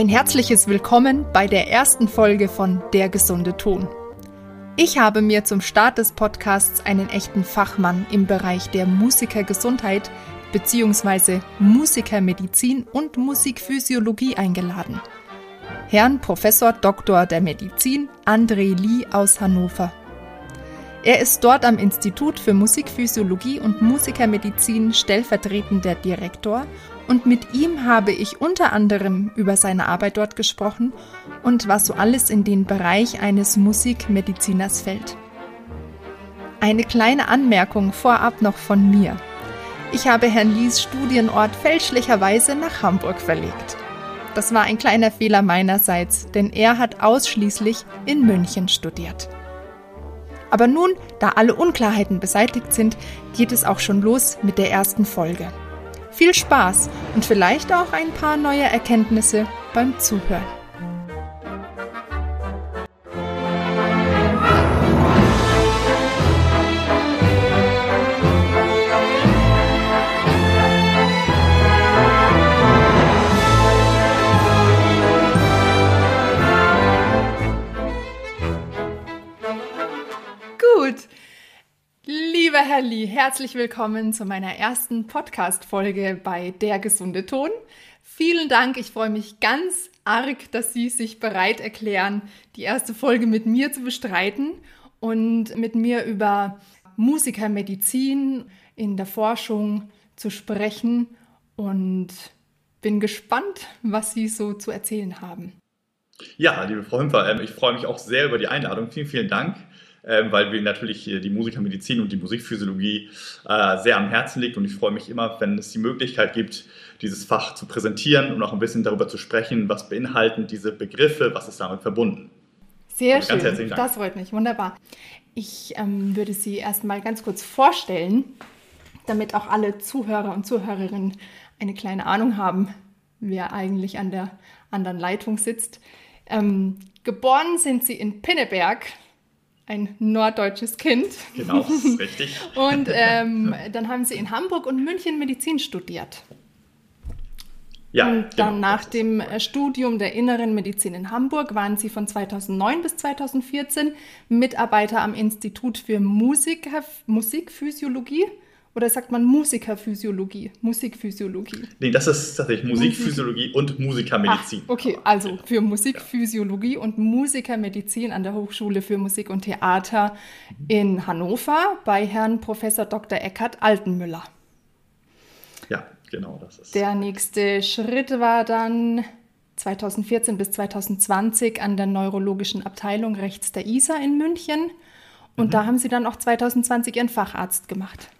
Ein herzliches Willkommen bei der ersten Folge von Der gesunde Ton. Ich habe mir zum Start des Podcasts einen echten Fachmann im Bereich der Musikergesundheit bzw. Musikermedizin und Musikphysiologie eingeladen. Herrn Professor Dr. der Medizin André Lee aus Hannover. Er ist dort am Institut für Musikphysiologie und Musikermedizin stellvertretender Direktor und mit ihm habe ich unter anderem über seine Arbeit dort gesprochen und was so alles in den Bereich eines Musikmediziners fällt. Eine kleine Anmerkung vorab noch von mir. Ich habe Herrn Lies Studienort fälschlicherweise nach Hamburg verlegt. Das war ein kleiner Fehler meinerseits, denn er hat ausschließlich in München studiert. Aber nun, da alle Unklarheiten beseitigt sind, geht es auch schon los mit der ersten Folge. Viel Spaß und vielleicht auch ein paar neue Erkenntnisse beim Zuhören. Lieber Herr Lee, herzlich willkommen zu meiner ersten Podcast-Folge bei Der gesunde Ton. Vielen Dank, ich freue mich ganz arg, dass Sie sich bereit erklären, die erste Folge mit mir zu bestreiten und mit mir über Musikermedizin in der Forschung zu sprechen und bin gespannt, was Sie so zu erzählen haben. Ja, liebe Frau Hümpfer, ich freue mich auch sehr über die Einladung. Vielen, vielen Dank weil mir natürlich die Musikermedizin und die Musikphysiologie äh, sehr am Herzen liegt und ich freue mich immer, wenn es die Möglichkeit gibt, dieses Fach zu präsentieren und auch ein bisschen darüber zu sprechen, was beinhalten diese Begriffe, was ist damit verbunden. Sehr also schön, das freut mich, wunderbar. Ich ähm, würde Sie erstmal ganz kurz vorstellen, damit auch alle Zuhörer und Zuhörerinnen eine kleine Ahnung haben, wer eigentlich an der anderen Leitung sitzt. Ähm, geboren sind Sie in Pinneberg ein norddeutsches Kind. Genau, richtig. und ähm, dann haben sie in Hamburg und München Medizin studiert. Ja, und dann genau, nach dem Studium der Inneren Medizin in Hamburg waren sie von 2009 bis 2014 Mitarbeiter am Institut für Musik, Musikphysiologie oder sagt man Musikerphysiologie? Musikphysiologie. Nee, das ist tatsächlich Musikphysiologie Musik. und Musikermedizin. Ach, okay, also für Musikphysiologie und Musikermedizin an der Hochschule für Musik und Theater in Hannover bei Herrn Professor Dr. Eckhard Altenmüller. Ja, genau, das ist. Der nächste Schritt war dann 2014 bis 2020 an der neurologischen Abteilung rechts der ISA in München. Und mhm. da haben Sie dann auch 2020 Ihren Facharzt gemacht.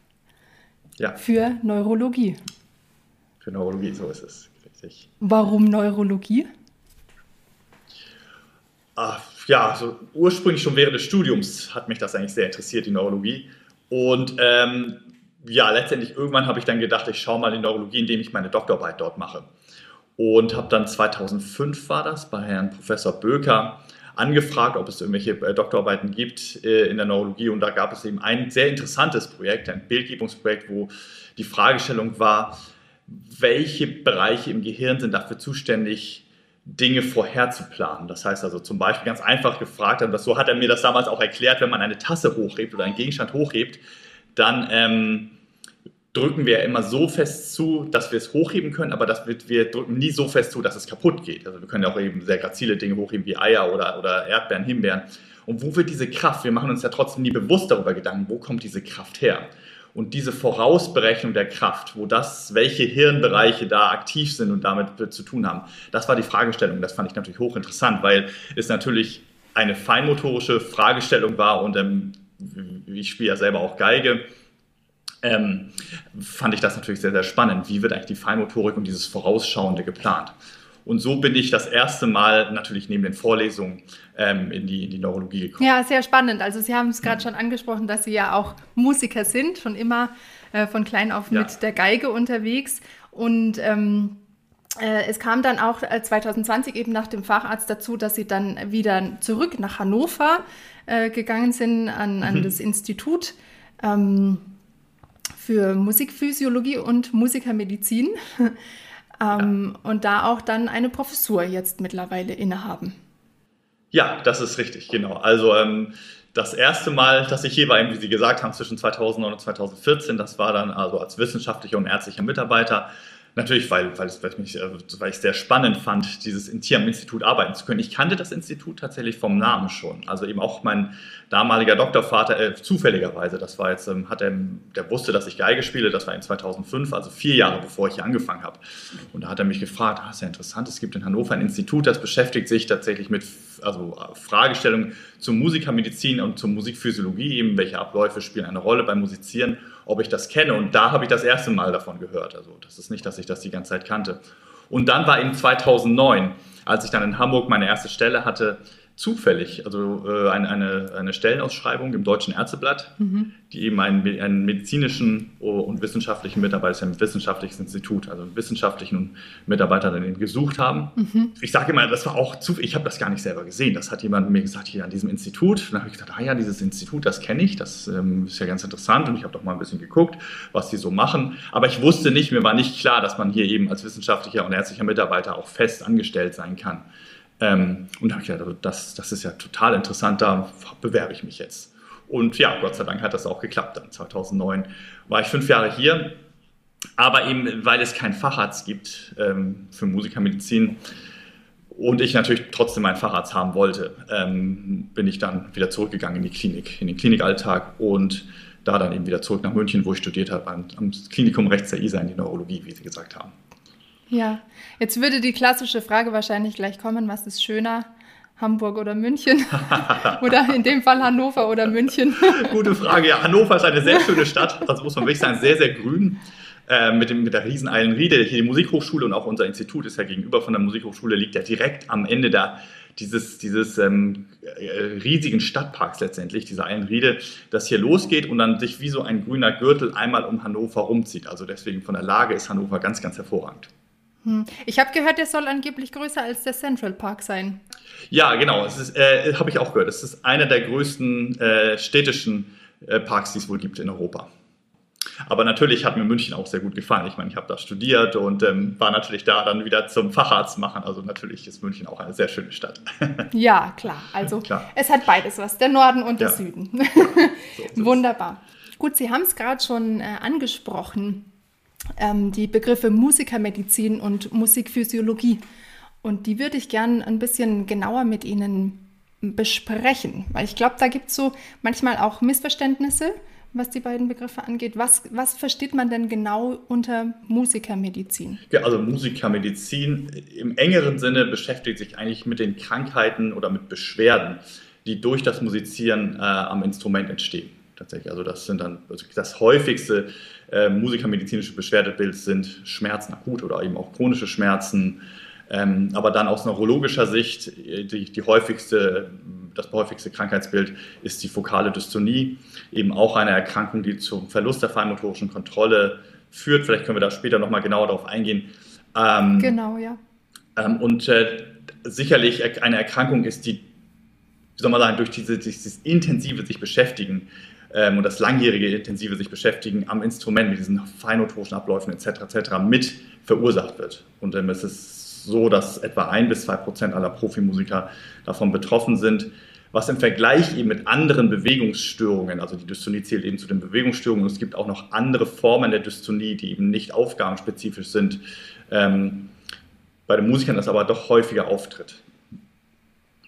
Ja. Für Neurologie. Für Neurologie, so ist es. Richtig. Warum Neurologie? Ach, ja, also ursprünglich schon während des Studiums hat mich das eigentlich sehr interessiert, die Neurologie. Und ähm, ja, letztendlich irgendwann habe ich dann gedacht, ich schaue mal in Neurologie, indem ich meine Doktorarbeit dort mache. Und habe dann 2005 war das bei Herrn Professor Böker angefragt, ob es irgendwelche äh, Doktorarbeiten gibt äh, in der Neurologie. Und da gab es eben ein sehr interessantes Projekt, ein Bildgebungsprojekt, wo die Fragestellung war, welche Bereiche im Gehirn sind dafür zuständig, Dinge vorherzuplanen. Das heißt also zum Beispiel ganz einfach gefragt, und das, so hat er mir das damals auch erklärt, wenn man eine Tasse hochhebt oder einen Gegenstand hochhebt, dann ähm, drücken wir immer so fest zu, dass wir es hochheben können, aber das wird, wir drücken nie so fest zu, dass es kaputt geht. Also wir können ja auch eben sehr grazile Dinge hochheben wie Eier oder, oder Erdbeeren, Himbeeren. Und wo wird diese Kraft? Wir machen uns ja trotzdem nie bewusst darüber Gedanken, wo kommt diese Kraft her? Und diese Vorausberechnung der Kraft, wo das, welche Hirnbereiche da aktiv sind und damit zu tun haben, das war die Fragestellung. Das fand ich natürlich hochinteressant, weil es natürlich eine feinmotorische Fragestellung war und ähm, ich spiele ja selber auch Geige ähm, fand ich das natürlich sehr, sehr spannend. Wie wird eigentlich die Feinmotorik und dieses Vorausschauende geplant? Und so bin ich das erste Mal natürlich neben den Vorlesungen ähm, in, die, in die Neurologie gekommen. Ja, sehr spannend. Also Sie haben es gerade schon angesprochen, dass Sie ja auch Musiker sind, schon immer äh, von klein auf ja. mit der Geige unterwegs. Und ähm, äh, es kam dann auch 2020 eben nach dem Facharzt dazu, dass Sie dann wieder zurück nach Hannover äh, gegangen sind, an, an mhm. das Institut. Ähm, für Musikphysiologie und Musikermedizin. ähm, ja. und da auch dann eine Professur jetzt mittlerweile innehaben. Ja, das ist richtig, genau. Also ähm, das erste Mal, dass ich hier war, wie Sie gesagt haben, zwischen 2009 und 2014, das war dann also als wissenschaftlicher und ärztlicher Mitarbeiter Natürlich, weil, weil, es, weil, mich, äh, weil ich es sehr spannend fand, dieses in hier am Institut arbeiten zu können. Ich kannte das Institut tatsächlich vom Namen schon. Also eben auch mein damaliger Doktorvater, äh, zufälligerweise, das war jetzt, ähm, hat er, der wusste, dass ich Geige spiele, das war in 2005, also vier Jahre bevor ich hier angefangen habe. Und da hat er mich gefragt, ah, ist ja interessant, es gibt in Hannover ein Institut, das beschäftigt sich tatsächlich mit also Fragestellungen zur Musikermedizin und zur Musikphysiologie, eben welche Abläufe spielen eine Rolle beim Musizieren ob ich das kenne. Und da habe ich das erste Mal davon gehört. Also das ist nicht, dass ich das die ganze Zeit kannte. Und dann war eben 2009, als ich dann in Hamburg meine erste Stelle hatte, zufällig, also äh, eine, eine, eine, Stellenausschreibung im Deutschen Ärzteblatt, mhm. die eben einen, einen, medizinischen und wissenschaftlichen Mitarbeiter, das ist ein wissenschaftliches Institut, also einen wissenschaftlichen Mitarbeiter dann gesucht haben. Mhm. Ich sage immer, das war auch zufällig, ich habe das gar nicht selber gesehen. Das hat jemand mir gesagt, hier an diesem Institut. Und dann habe ich gesagt, ah ja, dieses Institut, das kenne ich, das ähm, ist ja ganz interessant und ich habe doch mal ein bisschen geguckt, was die so machen. Aber ich wusste nicht, mir war nicht klar, dass man hier eben als wissenschaftlicher und ärztlicher Mitarbeiter auch fest angestellt sein kann. Ähm, und da habe ich gedacht, also das, das ist ja total interessant, da bewerbe ich mich jetzt. Und ja, Gott sei Dank hat das auch geklappt. Dann 2009 war ich fünf Jahre hier, aber eben, weil es keinen Facharzt gibt ähm, für Musikermedizin und ich natürlich trotzdem einen Facharzt haben wollte, ähm, bin ich dann wieder zurückgegangen in die Klinik, in den Klinikalltag und da dann eben wieder zurück nach München, wo ich studiert habe, am, am Klinikum rechts der ISA in die Neurologie, wie Sie gesagt haben. Ja, jetzt würde die klassische Frage wahrscheinlich gleich kommen, was ist schöner? Hamburg oder München? oder in dem Fall Hannover oder München? Gute Frage. Ja, Hannover ist eine sehr schöne Stadt. Also muss man wirklich sagen, sehr, sehr grün. Äh, mit, dem, mit der riesen Eilenriede. Hier die Musikhochschule und auch unser Institut ist ja gegenüber von der Musikhochschule, liegt ja direkt am Ende da dieses, dieses ähm, äh, riesigen Stadtparks letztendlich, dieser Eilenriede, das hier losgeht und dann sich wie so ein grüner Gürtel einmal um Hannover rumzieht. Also deswegen von der Lage ist Hannover ganz, ganz hervorragend. Hm. Ich habe gehört, der soll angeblich größer als der Central Park sein. Ja, genau. Es äh, habe ich auch gehört. Es ist einer der größten äh, städtischen äh, Parks, die es wohl gibt in Europa. Aber natürlich hat mir München auch sehr gut gefallen. Ich meine, ich habe da studiert und ähm, war natürlich da dann wieder zum Facharzt machen. Also natürlich ist München auch eine sehr schöne Stadt. Ja, klar. Also klar. es hat beides was, der Norden und der ja. Süden. So Wunderbar. Gut, Sie haben es gerade schon äh, angesprochen ähm, die Begriffe Musikermedizin und Musikphysiologie. Und die würde ich gern ein bisschen genauer mit Ihnen besprechen, weil ich glaube, da gibt es so manchmal auch Missverständnisse, was die beiden Begriffe angeht. Was, was versteht man denn genau unter Musikermedizin? Ja, also Musikermedizin im engeren Sinne beschäftigt sich eigentlich mit den Krankheiten oder mit Beschwerden, die durch das Musizieren äh, am Instrument entstehen. Tatsächlich, also das sind dann also das häufigste äh, musikermedizinische Beschwerdebild sind Schmerzen akut oder eben auch chronische Schmerzen. Ähm, aber dann aus neurologischer Sicht, die, die häufigste, das häufigste Krankheitsbild ist die fokale Dystonie, eben auch eine Erkrankung, die zum Verlust der feinmotorischen Kontrolle führt. Vielleicht können wir da später nochmal genauer darauf eingehen. Ähm, genau, ja. Ähm, und äh, sicherlich eine Erkrankung ist, die, wie soll man sagen, durch diese, dieses intensive sich beschäftigen ähm, und das langjährige intensive sich beschäftigen am Instrument mit diesen feinmotorischen Abläufen etc. etc. mit verursacht wird. Und ähm, es ist so, dass etwa ein bis zwei Prozent aller Profimusiker davon betroffen sind. Was im Vergleich eben mit anderen Bewegungsstörungen, also die Dystonie zählt eben zu den Bewegungsstörungen, und es gibt auch noch andere Formen der Dystonie, die eben nicht aufgabenspezifisch sind, ähm, bei den Musikern das aber doch häufiger auftritt.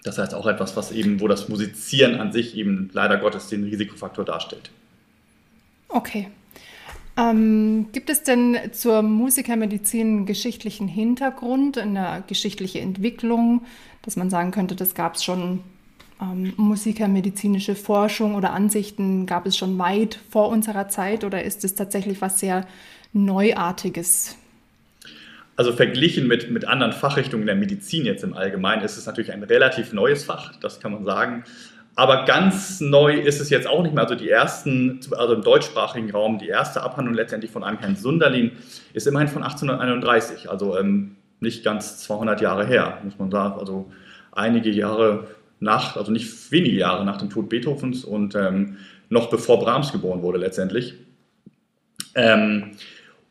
Das heißt auch etwas, was eben, wo das Musizieren an sich eben leider Gottes den Risikofaktor darstellt. Okay. Ähm, gibt es denn zur Musikermedizin einen geschichtlichen Hintergrund, eine geschichtliche Entwicklung, dass man sagen könnte, das gab es schon ähm, musikermedizinische Forschung oder Ansichten gab es schon weit vor unserer Zeit oder ist es tatsächlich was sehr Neuartiges? Also verglichen mit, mit anderen Fachrichtungen der Medizin jetzt im Allgemeinen ist es natürlich ein relativ neues Fach, das kann man sagen. Aber ganz neu ist es jetzt auch nicht mehr. Also die ersten, also im deutschsprachigen Raum, die erste Abhandlung letztendlich von einem Herrn Sunderlin ist immerhin von 1831, also ähm, nicht ganz 200 Jahre her, muss man sagen. Also einige Jahre nach, also nicht wenige Jahre nach dem Tod Beethovens und ähm, noch bevor Brahms geboren wurde letztendlich. Ähm,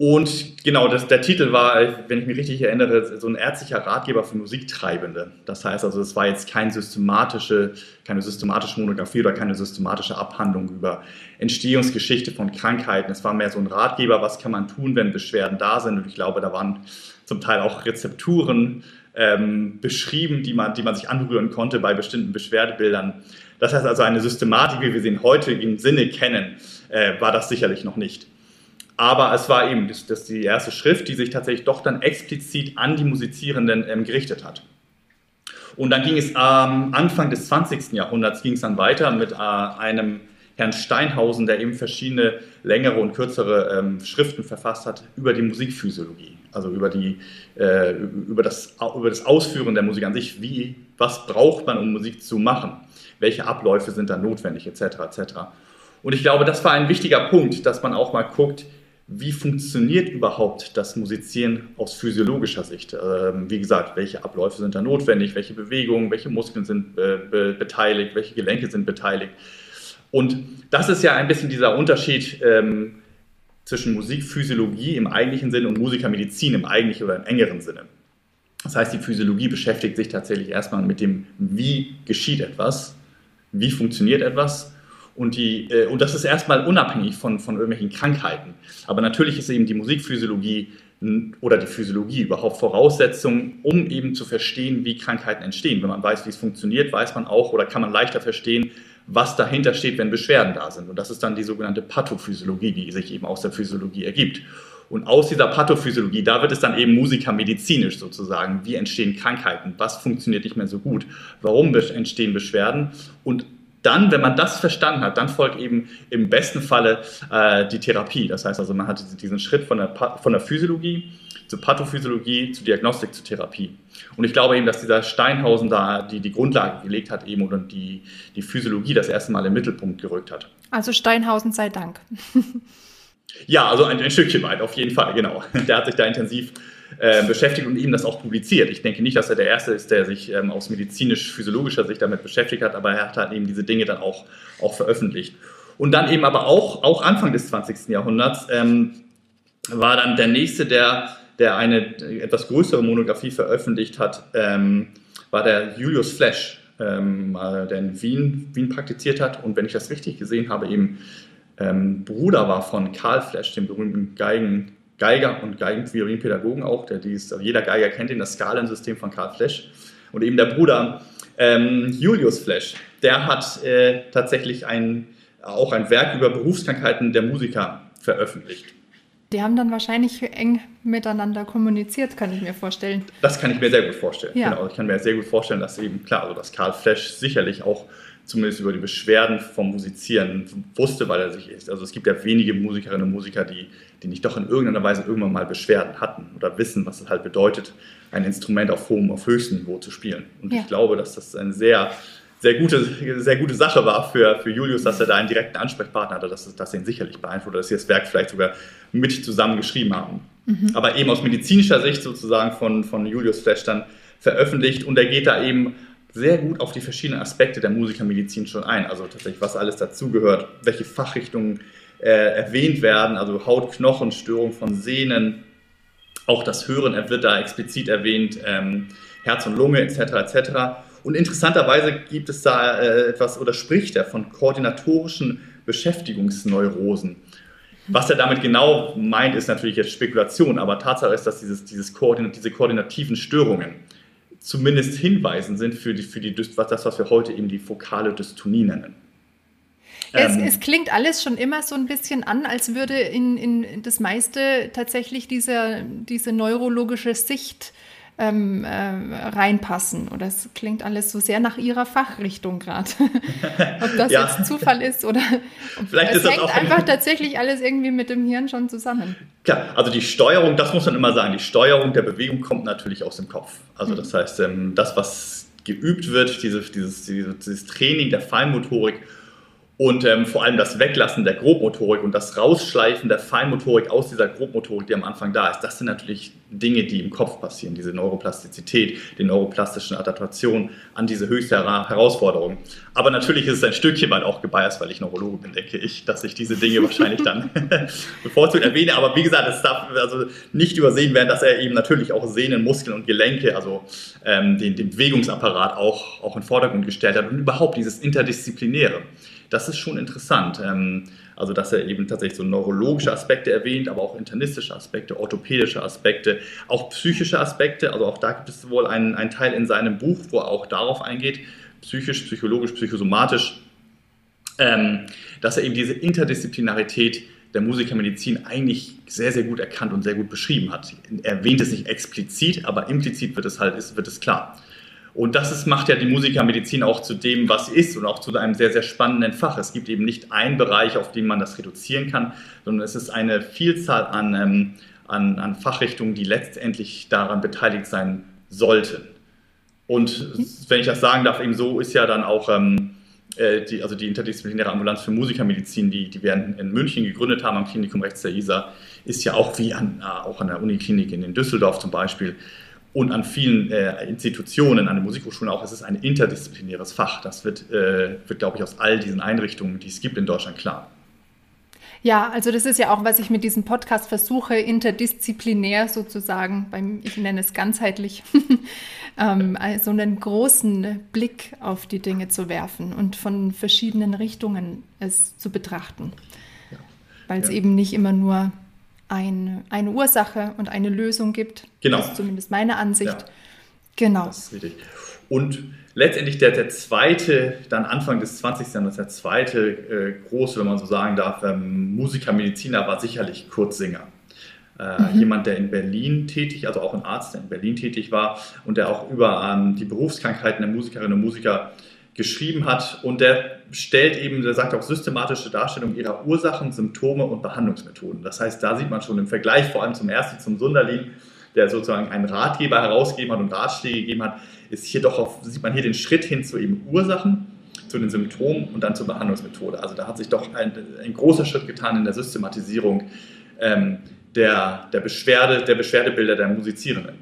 Und genau, das, der Titel war, wenn ich mich richtig erinnere, so ein ärztlicher Ratgeber für Musiktreibende. Das heißt also, es war jetzt kein systematische, keine systematische Monographie oder keine systematische Abhandlung über Entstehungsgeschichte von Krankheiten. Es war mehr so ein Ratgeber, was kann man tun, wenn Beschwerden da sind. Und ich glaube, da waren zum Teil auch Rezepturen ähm, beschrieben, die man, die man sich anrühren konnte bei bestimmten Beschwerdebildern. Das heißt also, eine Systematik, wie wir sie heute im Sinne kennen, äh, war das sicherlich noch nicht. Aber es war eben das, das die erste Schrift, die sich tatsächlich doch dann explizit an die Musizierenden ähm, gerichtet hat. Und dann ging es am ähm, Anfang des 20. Jahrhunderts ging es dann weiter mit äh, einem Herrn Steinhausen, der eben verschiedene längere und kürzere ähm, Schriften verfasst hat über die Musikphysiologie, also über, die, äh, über, das, über das Ausführen der Musik an sich. Wie, was braucht man, um Musik zu machen? Welche Abläufe sind da notwendig, etc. etc. Und ich glaube, das war ein wichtiger Punkt, dass man auch mal guckt, wie funktioniert überhaupt das Musizieren aus physiologischer Sicht? Ähm, wie gesagt, welche Abläufe sind da notwendig, welche Bewegungen, welche Muskeln sind äh, be beteiligt, welche Gelenke sind beteiligt. Und das ist ja ein bisschen dieser Unterschied ähm, zwischen Musikphysiologie im eigentlichen Sinne und Musikermedizin im eigentlichen oder im engeren Sinne. Das heißt, die Physiologie beschäftigt sich tatsächlich erstmal mit dem, wie geschieht etwas, wie funktioniert etwas und, die, äh, und das ist erstmal unabhängig von, von irgendwelchen Krankheiten. Aber natürlich ist eben die Musikphysiologie oder die Physiologie überhaupt Voraussetzung, um eben zu verstehen, wie Krankheiten entstehen. Wenn man weiß, wie es funktioniert, weiß man auch oder kann man leichter verstehen, was dahinter steht, wenn Beschwerden da sind. Und das ist dann die sogenannte Pathophysiologie, die sich eben aus der Physiologie ergibt. Und aus dieser Pathophysiologie, da wird es dann eben musikermedizinisch sozusagen. Wie entstehen Krankheiten? Was funktioniert nicht mehr so gut? Warum entstehen Beschwerden? Und dann, wenn man das verstanden hat, dann folgt eben im besten Falle äh, die Therapie. Das heißt also, man hat diesen Schritt von der, von der Physiologie zur Pathophysiologie, zur Diagnostik, zur Therapie. Und ich glaube eben, dass dieser Steinhausen da die, die Grundlage gelegt hat eben und die, die Physiologie das erste Mal im Mittelpunkt gerückt hat. Also Steinhausen sei Dank. ja, also ein, ein Stückchen weit, auf jeden Fall, genau. Der hat sich da intensiv äh, beschäftigt und ihm das auch publiziert. Ich denke nicht, dass er der Erste ist, der sich ähm, aus medizinisch-physiologischer Sicht damit beschäftigt hat, aber er hat halt eben diese Dinge dann auch, auch veröffentlicht. Und dann eben aber auch, auch Anfang des 20. Jahrhunderts ähm, war dann der Nächste, der, der eine etwas größere Monographie veröffentlicht hat, ähm, war der Julius Flesch, ähm, der in Wien, Wien praktiziert hat und wenn ich das richtig gesehen habe, eben ähm, Bruder war von Karl Flesch, dem berühmten Geigen, Geiger und Geigenviolinpädagogen auch. Der, dies, also jeder Geiger kennt ihn, das Skalensystem von Karl Flesch. Und eben der Bruder ähm, Julius Flesch, der hat äh, tatsächlich ein, auch ein Werk über Berufskrankheiten der Musiker veröffentlicht. Die haben dann wahrscheinlich eng miteinander kommuniziert, kann ich mir vorstellen. Das kann ich mir sehr gut vorstellen. Ja. Genau, ich kann mir sehr gut vorstellen, dass eben, klar, also dass Karl Flesch sicherlich auch zumindest über die Beschwerden vom Musizieren wusste, weil er sich ist. Also es gibt ja wenige Musikerinnen und Musiker, die, die nicht doch in irgendeiner Weise irgendwann mal Beschwerden hatten oder wissen, was es halt bedeutet, ein Instrument auf hohem, auf höchstem Niveau zu spielen. Und ja. ich glaube, dass das eine sehr, sehr gute, sehr gute Sache war für, für Julius, dass er da einen direkten Ansprechpartner hatte, dass das ihn sicherlich beeinflusst, dass sie das Werk vielleicht sogar mit zusammen geschrieben haben. Mhm. Aber eben aus medizinischer Sicht sozusagen von, von Julius Flesch dann veröffentlicht und er geht da eben sehr gut auf die verschiedenen Aspekte der Musikermedizin schon ein. Also tatsächlich, was alles dazugehört, welche Fachrichtungen äh, erwähnt werden, also Haut-Knochen-Störung von Sehnen, auch das Hören wird da explizit erwähnt, ähm, Herz und Lunge etc. etc. Und interessanterweise gibt es da äh, etwas oder spricht er von koordinatorischen Beschäftigungsneurosen. Was er damit genau meint, ist natürlich jetzt Spekulation, aber Tatsache ist, dass dieses, dieses Koordinat, diese koordinativen Störungen zumindest hinweisen sind für, die, für die, das, was wir heute eben die fokale Dystonie nennen. Es, ähm, es, klingt alles schon immer so ein bisschen an, als würde in, in das meiste tatsächlich diese, diese neurologische Sicht ähm, äh, reinpassen. Oder es klingt alles so sehr nach ihrer Fachrichtung gerade. Ob das ja. jetzt Zufall ist oder Vielleicht es hängt einfach tatsächlich alles irgendwie mit dem Hirn schon zusammen. Klar, also die Steuerung, das muss man immer sagen, die Steuerung der Bewegung kommt natürlich aus dem Kopf. Also das heißt, ähm, das, was geübt wird, diese, dieses, dieses Training der Feinmotorik, Und ähm, vor allem das Weglassen der Grobmotorik und das Rausschleifen der Feinmotorik aus dieser Grobmotorik, die am Anfang da ist, das sind natürlich Dinge, die im Kopf passieren, diese Neuroplastizität, die neuroplastischen Adaptationen an diese höchste Herausforderung. Aber natürlich ist es ein Stückchen weit auch gebiased, weil ich Neurologe bin, denke ich, dass ich diese Dinge wahrscheinlich dann bevorzugt erwähne. Aber wie gesagt, es darf also nicht übersehen werden, dass er eben natürlich auch Sehnen, Muskeln und Gelenke, also ähm, den, den Bewegungsapparat auch, auch in den Vordergrund gestellt hat und überhaupt dieses Interdisziplinäre das ist schon interessant. Ähm, also, dass er eben tatsächlich so neurologische Aspekte erwähnt, aber auch internistische Aspekte, orthopädische Aspekte, auch psychische Aspekte. Also, auch da gibt es wohl einen, einen Teil in seinem Buch, wo er auch darauf eingeht, psychisch, psychologisch, psychosomatisch, ähm, dass er eben diese Interdisziplinarität der Musikermedizin eigentlich sehr, sehr gut erkannt und sehr gut beschrieben hat. Er erwähnt es nicht explizit, aber implizit wird es halt, wird es klar. Und das ist, macht ja die Musikermedizin auch zu dem, was sie ist und auch zu einem sehr, sehr spannenden Fach. Es gibt eben nicht einen Bereich, auf den man das reduzieren kann, sondern es ist eine Vielzahl an, ähm, an, an Fachrichtungen, die letztendlich daran beteiligt sein sollten. Und wenn ich das sagen darf, eben so ist ja dann auch ähm, äh, die, also die interdisziplinäre Ambulanz für Musikermedizin, die, die wir in München gegründet haben, am Klinikum rechts der ISA, ist ja auch wie an, äh, auch an der Uniklinik in Düsseldorf zum Beispiel und an vielen äh, Institutionen, an den Musikhochschulen auch, es ist ein interdisziplinäres Fach. Das wird, äh, wird, glaube ich, aus all diesen Einrichtungen, die es gibt in Deutschland, klar. Ja, also das ist ja auch, was ich mit diesem Podcast versuche, interdisziplinär sozusagen, beim, ich nenne es ganzheitlich, ähm, also einen großen Blick auf die Dinge zu werfen und von verschiedenen Richtungen es zu betrachten. Ja. Weil es ja. eben nicht immer nur ein, eine Ursache und eine Lösung gibt. Genau. Das ist zumindest meine Ansicht. Ja. Genau. Das ist richtig. Und letztendlich der, der zweite, dann Anfang des 20. Jahrhunderts, der zweite äh, große, wenn man so sagen darf, ähm, Musiker, Mediziner war sicherlich Kurt Singer. Äh, mhm. Jemand, der in Berlin tätig, also auch ein Arzt, der in Berlin tätig war und der auch über ähm, die Berufskrankheiten der Musikerinnen und Musiker geschrieben hat. Und der stellt eben, der sagt auch systematische Darstellung ihrer Ursachen, Symptome und Behandlungsmethoden. Das heißt, da sieht man schon im Vergleich vor allem zum ersten, zum Sunderlin, der sozusagen einen Ratgeber herausgegeben hat und Ratschläge gegeben hat, ist hier doch auf, sieht man hier den Schritt hin zu eben Ursachen, zu den Symptomen und dann zur Behandlungsmethode. Also da hat sich doch ein, ein großer Schritt getan in der Systematisierung ähm, der, der, Beschwerde, der Beschwerdebilder der Musizierenden.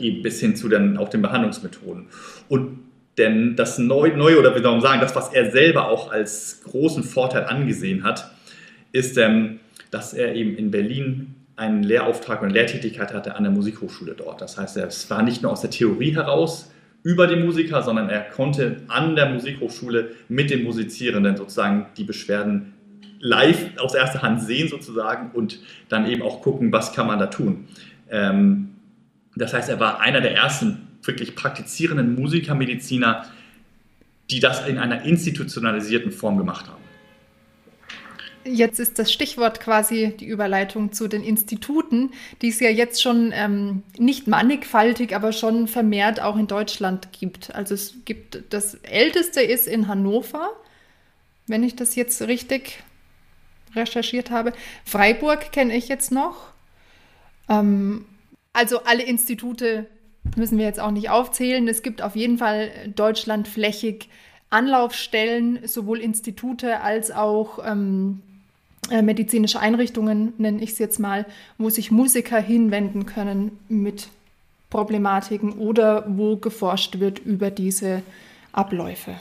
Eben bis hin zu den, auch den Behandlungsmethoden. Und denn das Neue, Neue oder soll man sagen, das, was er selber auch als großen Vorteil angesehen hat, ist, ähm, dass er eben in Berlin einen Lehrauftrag und Lehrtätigkeit hatte an der Musikhochschule dort. Das heißt, es war nicht nur aus der Theorie heraus über die Musiker, sondern er konnte an der Musikhochschule mit den Musizierenden sozusagen die Beschwerden live aus erster Hand sehen sozusagen und dann eben auch gucken, was kann man da tun. Ähm, das heißt, er war einer der ersten wirklich praktizierenden Musiker, Mediziner, die das in einer institutionalisierten Form gemacht haben. Jetzt ist das Stichwort quasi die Überleitung zu den Instituten, die es ja jetzt schon ähm, nicht mannigfaltig, aber schon vermehrt auch in Deutschland gibt. Also es gibt, das älteste ist in Hannover, wenn ich das jetzt richtig recherchiert habe. Freiburg kenne ich jetzt noch. Ähm, also alle Institute müssen wir jetzt auch nicht aufzählen. Es gibt auf jeden Fall deutschlandflächig Anlaufstellen, sowohl Institute als auch ähm, äh, medizinische Einrichtungen, nenne ich es jetzt mal, wo sich Musiker hinwenden können mit Problematiken oder wo geforscht wird über diese Abläufe.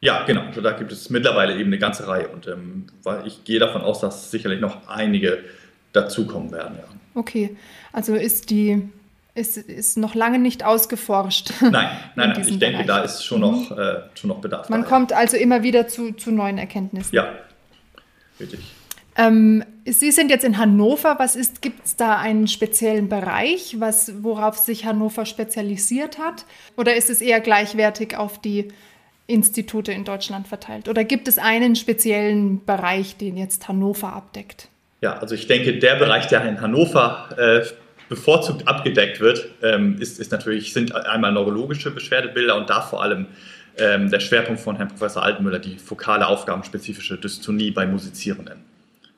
Ja, genau. Also da gibt es mittlerweile eben eine ganze Reihe und ähm, ich gehe davon aus, dass sicherlich noch einige dazukommen werden. Ja. Okay, also ist die ist, ist noch lange nicht ausgeforscht. Nein, nein, nein. Ich denke, Bereich. da ist schon noch, mhm. äh, schon noch Bedarf. Man da, kommt also immer wieder zu, zu neuen Erkenntnissen. Ja, richtig. Ähm, Sie sind jetzt in Hannover. Was ist, gibt es da einen speziellen Bereich, was, worauf sich Hannover spezialisiert hat? Oder ist es eher gleichwertig auf die Institute in Deutschland verteilt? Oder gibt es einen speziellen Bereich, den jetzt Hannover abdeckt? Ja, also ich denke, der Bereich, der in Hannover äh, bevorzugt abgedeckt wird, ähm, ist, ist natürlich, sind einmal neurologische Beschwerdebilder und da vor allem ähm, der Schwerpunkt von Herrn Professor Altenmüller, die fokale aufgabenspezifische Dystonie bei Musizierenden.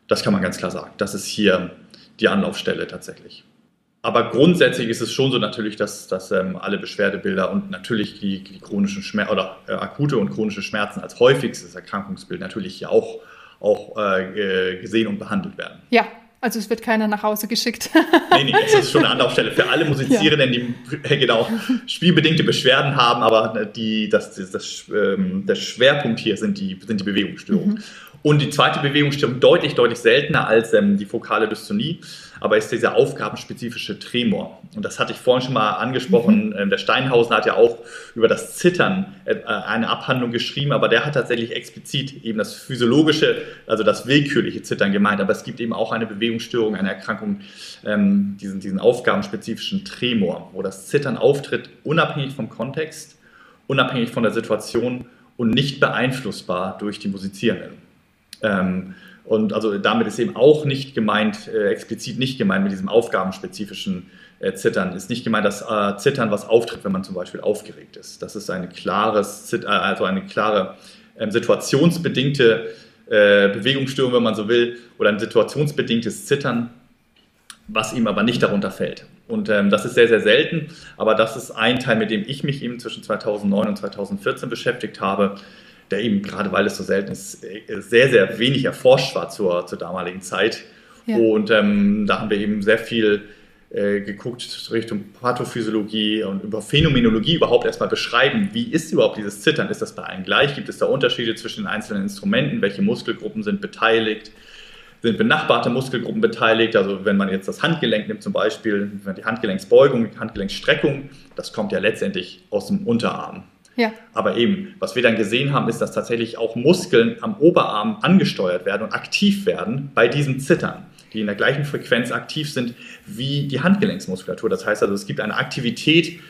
Das kann man ganz klar sagen. Das ist hier die Anlaufstelle tatsächlich. Aber grundsätzlich ist es schon so natürlich, dass, dass ähm, alle Beschwerdebilder und natürlich die, die chronischen Schmerzen oder äh, akute und chronische Schmerzen als häufigstes Erkrankungsbild natürlich hier auch, auch äh, gesehen und behandelt werden. Ja, also es wird keiner nach Hause geschickt. nee, nee, es ist schon eine Anlaufstelle für alle Musizierenden, die genau spielbedingte Beschwerden haben, aber die, das, das, das, ähm, der Schwerpunkt hier sind die, sind die Bewegungsstörungen. Mhm. Und die zweite Bewegungsstörung deutlich, deutlich seltener als ähm, die fokale Dystonie, aber ist dieser aufgabenspezifische Tremor. Und das hatte ich vorhin schon mal angesprochen. Mhm. Ähm, der Steinhausen hat ja auch über das Zittern äh, eine Abhandlung geschrieben, aber der hat tatsächlich explizit eben das physiologische, also das willkürliche Zittern gemeint. Aber es gibt eben auch eine Bewegungsstörung, eine Erkrankung, ähm, diesen, diesen aufgabenspezifischen Tremor, wo das Zittern auftritt, unabhängig vom Kontext, unabhängig von der Situation und nicht beeinflussbar durch die Musizierenden. Ähm, und also damit ist eben auch nicht gemeint, äh, explizit nicht gemeint mit diesem aufgabenspezifischen äh, Zittern, ist nicht gemeint das äh, Zittern, was auftritt, wenn man zum Beispiel aufgeregt ist. Das ist eine klares, äh, also eine klare ähm, situationsbedingte äh, Bewegungsstörung, wenn man so will, oder ein situationsbedingtes Zittern, was ihm aber nicht darunter fällt. Und ähm, das ist sehr, sehr selten, aber das ist ein Teil, mit dem ich mich eben zwischen 2009 und 2014 beschäftigt habe, der eben, gerade weil es so selten ist, äh, sehr, sehr wenig erforscht war zur, zur damaligen Zeit. Ja. Und ähm, da haben wir eben sehr viel äh, geguckt Richtung Pathophysiologie und über Phänomenologie überhaupt erstmal beschreiben, wie ist überhaupt dieses Zittern? Ist das bei allen gleich? Gibt es da Unterschiede zwischen den einzelnen Instrumenten? Welche Muskelgruppen sind beteiligt? Sind benachbarte Muskelgruppen beteiligt? Also wenn man jetzt das Handgelenk nimmt zum Beispiel, die Handgelenksbeugung, die Handgelenksstreckung, das kommt ja letztendlich aus dem Unterarm. Ja. Aber eben, was wir dann gesehen haben, ist, dass tatsächlich auch Muskeln am Oberarm angesteuert werden und aktiv werden bei diesem Zittern, die in der gleichen Frequenz aktiv sind wie die Handgelenksmuskulatur. Das heißt also, es gibt eine Aktivität,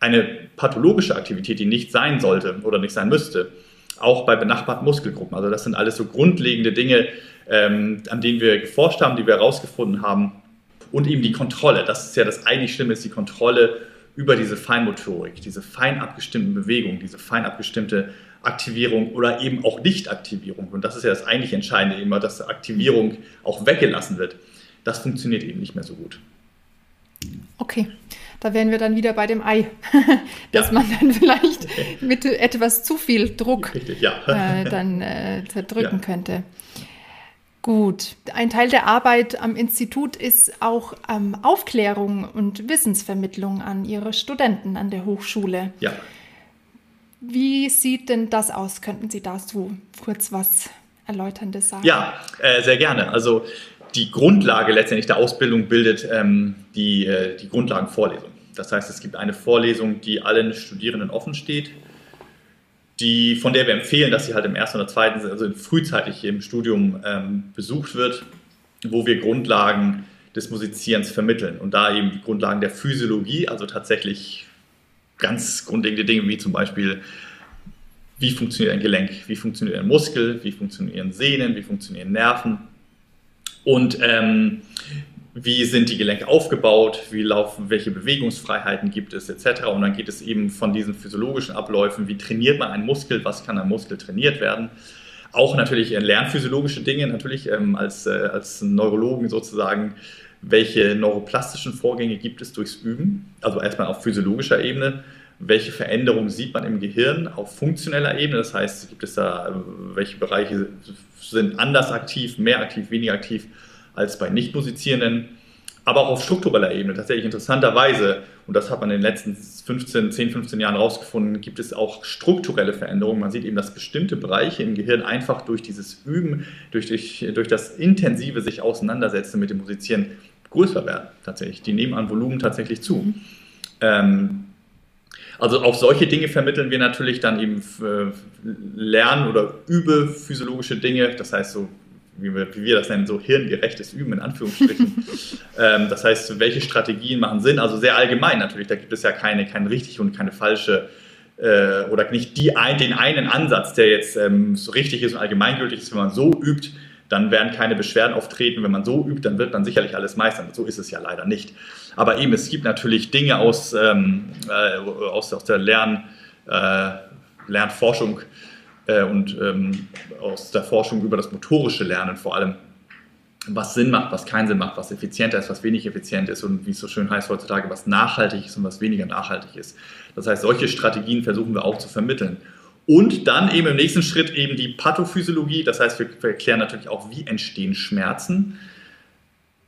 eine pathologische Aktivität, die nicht sein sollte oder nicht sein müsste, auch bei benachbarten Muskelgruppen. Also das sind alles so grundlegende Dinge, ähm, an denen wir geforscht haben, die wir herausgefunden haben. Und eben die Kontrolle. Das ist ja das eigentlich Schlimme, ist die Kontrolle über diese Feinmotorik, diese fein abgestimmten Bewegungen, diese fein abgestimmte Aktivierung oder eben auch Nichtaktivierung. Und das ist ja das eigentlich Entscheidende, immer, dass Aktivierung auch weggelassen wird. Das funktioniert eben nicht mehr so gut. Okay, da wären wir dann wieder bei dem Ei, dass ja. man dann vielleicht mit etwas zu viel Druck Richtig, ja. äh, dann äh, zerdrücken ja. könnte. Gut, ein Teil der Arbeit am Institut ist auch ähm, Aufklärung und Wissensvermittlung an Ihre Studenten an der Hochschule. Ja. Wie sieht denn das aus? Könnten Sie dazu kurz was Erläuterndes sagen? Ja, äh, sehr gerne. Also die Grundlage letztendlich der Ausbildung bildet ähm, die, äh, die Grundlagenvorlesung. Das heißt, es gibt eine Vorlesung, die allen Studierenden offen steht die, von der wir empfehlen, dass sie halt im ersten oder zweiten, also frühzeitig im Studium ähm, besucht wird, wo wir Grundlagen des Musizierens vermitteln und da eben die Grundlagen der Physiologie, also tatsächlich ganz grundlegende Dinge wie zum Beispiel, wie funktioniert ein Gelenk, wie funktioniert ein Muskel, wie funktionieren Sehnen, wie funktionieren Nerven. Und ähm, wie sind die Gelenke aufgebaut, wie laufen, welche Bewegungsfreiheiten gibt es etc. Und dann geht es eben von diesen physiologischen Abläufen, wie trainiert man einen Muskel, was kann ein Muskel trainiert werden. Auch natürlich lernphysiologische Dinge, natürlich ähm, als, äh, als Neurologen sozusagen, welche neuroplastischen Vorgänge gibt es durchs Üben, also erstmal auf physiologischer Ebene, welche Veränderungen sieht man im Gehirn auf funktioneller Ebene, das heißt, gibt es da, äh, welche Bereiche sind anders aktiv, mehr aktiv, weniger aktiv als bei Nicht-Musizierenden, aber auch auf struktureller Ebene. Tatsächlich interessanterweise, und das hat man in den letzten 15, 10, 15 Jahren herausgefunden, gibt es auch strukturelle Veränderungen. Man sieht eben, dass bestimmte Bereiche im Gehirn einfach durch dieses Üben, durch, durch, durch das intensive sich auseinandersetzen mit dem Musizieren größer werden. Tatsächlich. Die nehmen an Volumen tatsächlich zu. Mhm. Ähm, also auch solche Dinge vermitteln wir natürlich dann eben äh, Lernen oder übe physiologische Dinge. Das heißt so wie wir, wie wir das nennen, so hirngerechtes Üben in Anführungsstrichen. ähm, das heißt, welche Strategien machen Sinn? Also sehr allgemein natürlich, da gibt es ja keine, kein richtig und keine falsche äh, oder nicht die ein, den einen Ansatz, der jetzt ähm, so richtig ist und allgemeingültig ist. Wenn man so übt, dann werden keine Beschwerden auftreten. Wenn man so übt, dann wird man sicherlich alles meistern. So ist es ja leider nicht. Aber eben, es gibt natürlich Dinge aus, ähm, äh, aus, aus der Lern, äh, Lernforschung, äh, und ähm, aus der Forschung über das motorische Lernen vor allem, was Sinn macht, was keinen Sinn macht, was effizienter ist, was wenig effizient ist und wie es so schön heißt heutzutage, was nachhaltig ist und was weniger nachhaltig ist. Das heißt, solche Strategien versuchen wir auch zu vermitteln. Und dann eben im nächsten Schritt eben die Pathophysiologie. Das heißt, wir, wir erklären natürlich auch, wie entstehen Schmerzen,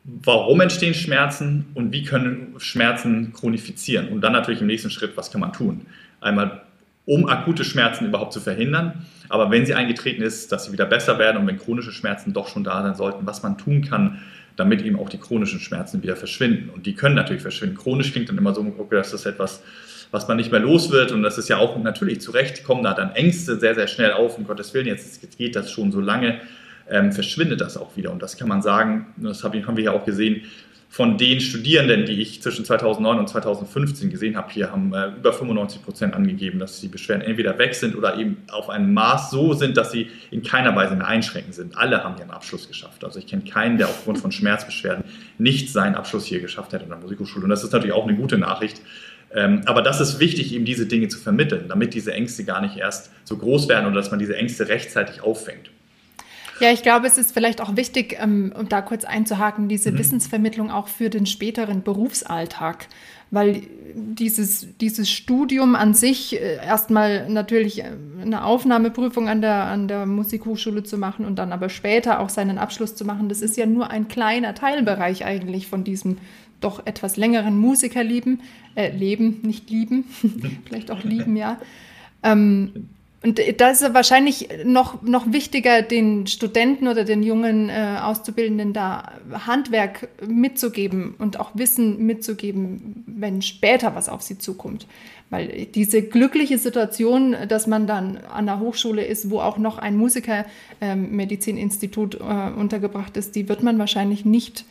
warum entstehen Schmerzen und wie können Schmerzen chronifizieren. Und dann natürlich im nächsten Schritt, was kann man tun? Einmal, um akute Schmerzen überhaupt zu verhindern, aber wenn sie eingetreten ist, dass sie wieder besser werden und wenn chronische Schmerzen doch schon da sein sollten, was man tun kann, damit eben auch die chronischen Schmerzen wieder verschwinden. Und die können natürlich verschwinden. Chronisch klingt dann immer so, okay, das ist etwas, was man nicht mehr los wird. Und das ist ja auch natürlich zu Recht, kommen da dann Ängste sehr, sehr schnell auf. Um Gottes Willen, jetzt, geht das schon so lange, ähm, verschwindet das auch wieder. Und das kann man sagen, das haben wir ja auch gesehen, von den Studierenden, die ich zwischen 2009 und 2015 gesehen habe, hier haben äh, über 95 Prozent angegeben, dass die Beschwerden entweder weg sind oder eben auf einem Maß so sind, dass sie in keiner Weise mehr einschränkend sind. Alle haben ihren Abschluss geschafft. Also ich kenne keinen, der aufgrund von Schmerzbeschwerden nicht seinen Abschluss hier geschafft hätte in der Musikhochschule. Und das ist natürlich auch eine gute Nachricht. Ähm, aber das ist wichtig, eben diese Dinge zu vermitteln, damit diese Ängste gar nicht erst so groß werden oder dass man diese Ängste rechtzeitig auffängt. Ja, ich glaube, es ist vielleicht auch wichtig, ähm, um da kurz einzuhaken, diese mhm. Wissensvermittlung auch für den späteren Berufsalltag. Weil dieses, dieses Studium an sich äh, erstmal natürlich äh, eine Aufnahmeprüfung an der, an der Musikhochschule zu machen und dann aber später auch seinen Abschluss zu machen, das ist ja nur ein kleiner Teilbereich eigentlich von diesem doch etwas längeren Musikerleben, äh, Leben, nicht lieben, vielleicht auch lieben, ja. Ähm, und da ist wahrscheinlich noch, noch wichtiger, den Studenten oder den jungen äh, Auszubildenden da Handwerk mitzugeben und auch Wissen mitzugeben, wenn später was auf sie zukommt. Weil diese glückliche Situation, dass man dann an der Hochschule ist, wo auch noch ein Musikermedizininstitut ähm, äh, untergebracht ist, die wird man wahrscheinlich nicht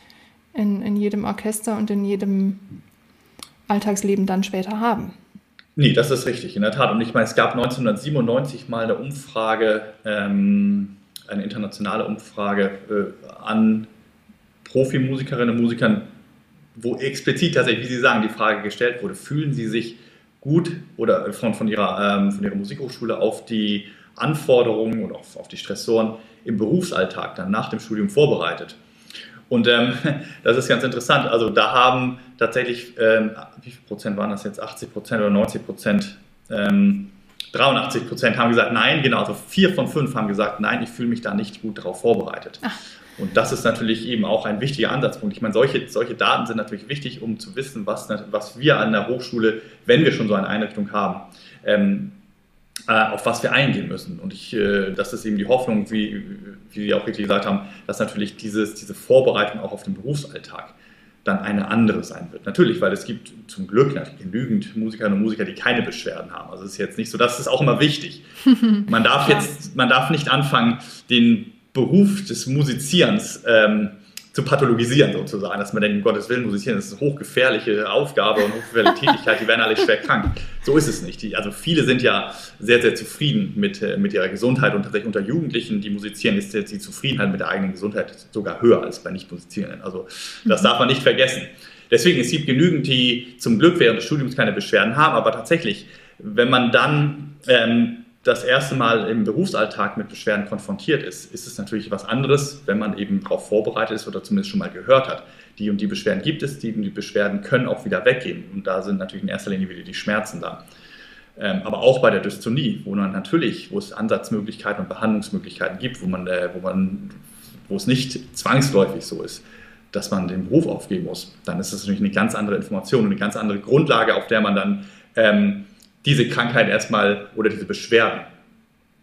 in, in jedem Orchester und in jedem Alltagsleben dann später haben. Nee, das ist richtig, in der Tat. Und ich meine, es gab 1997 mal eine Umfrage, ähm, eine internationale Umfrage äh, an Profimusikerinnen und Musikern, wo explizit tatsächlich, wie Sie sagen, die Frage gestellt wurde, fühlen Sie sich gut oder von, von, ihrer, ähm, von ihrer Musikhochschule auf die Anforderungen und auf, auf die Stressoren im Berufsalltag dann nach dem Studium vorbereitet? Und ähm, das ist ganz interessant. Also da haben tatsächlich, ähm, wie viel Prozent waren das jetzt? 80 Prozent oder 90 Prozent? Ähm, 83 Prozent haben gesagt nein, genau. Also vier von fünf haben gesagt nein, ich fühle mich da nicht gut darauf vorbereitet. Ach. Und das ist natürlich eben auch ein wichtiger Ansatzpunkt. Ich meine, solche, solche Daten sind natürlich wichtig, um zu wissen, was, was wir an der Hochschule, wenn wir schon so eine Einrichtung haben, ähm, äh, auf was wir eingehen müssen. Und ich, äh, das ist eben die Hoffnung, wie, wie Sie auch richtig gesagt haben, dass natürlich dieses, diese Vorbereitung auch auf den Berufsalltag dann eine andere sein wird. Natürlich, weil es gibt zum Glück genügend Musikerinnen und Musiker, die keine Beschwerden haben. Also es ist jetzt nicht so, das ist auch immer wichtig. Man darf jetzt, man darf nicht anfangen, den Beruf des Musizierens ähm, zu pathologisieren sozusagen, dass man denkt, um Gottes Willen musizieren, das ist eine hochgefährliche Aufgabe und hochgefährliche Tätigkeit, die werden alle schwer krank. So ist es nicht. Die, also viele sind ja sehr, sehr zufrieden mit, äh, mit ihrer Gesundheit und tatsächlich unter Jugendlichen, die musizieren, ist jetzt die Zufriedenheit mit der eigenen Gesundheit sogar höher als bei Nicht-Musizierenden. Also das darf man nicht vergessen. Deswegen, es gibt genügend, die zum Glück während des Studiums keine Beschwerden haben, aber tatsächlich, wenn man dann ähm, das erste Mal im Berufsalltag mit Beschwerden konfrontiert ist, ist es natürlich was anderes, wenn man eben darauf vorbereitet ist oder zumindest schon mal gehört hat. Die und die Beschwerden gibt es, die und die Beschwerden können auch wieder weggehen. Und da sind natürlich in erster Linie wieder die Schmerzen da. Ähm, aber auch bei der Dystonie, wo man natürlich, wo es Ansatzmöglichkeiten und Behandlungsmöglichkeiten gibt, wo man, äh, wo man, wo es nicht zwangsläufig so ist, dass man den Beruf aufgeben muss, dann ist das natürlich eine ganz andere Information und eine ganz andere Grundlage, auf der man dann ähm, diese Krankheit erstmal oder diese Beschwerden,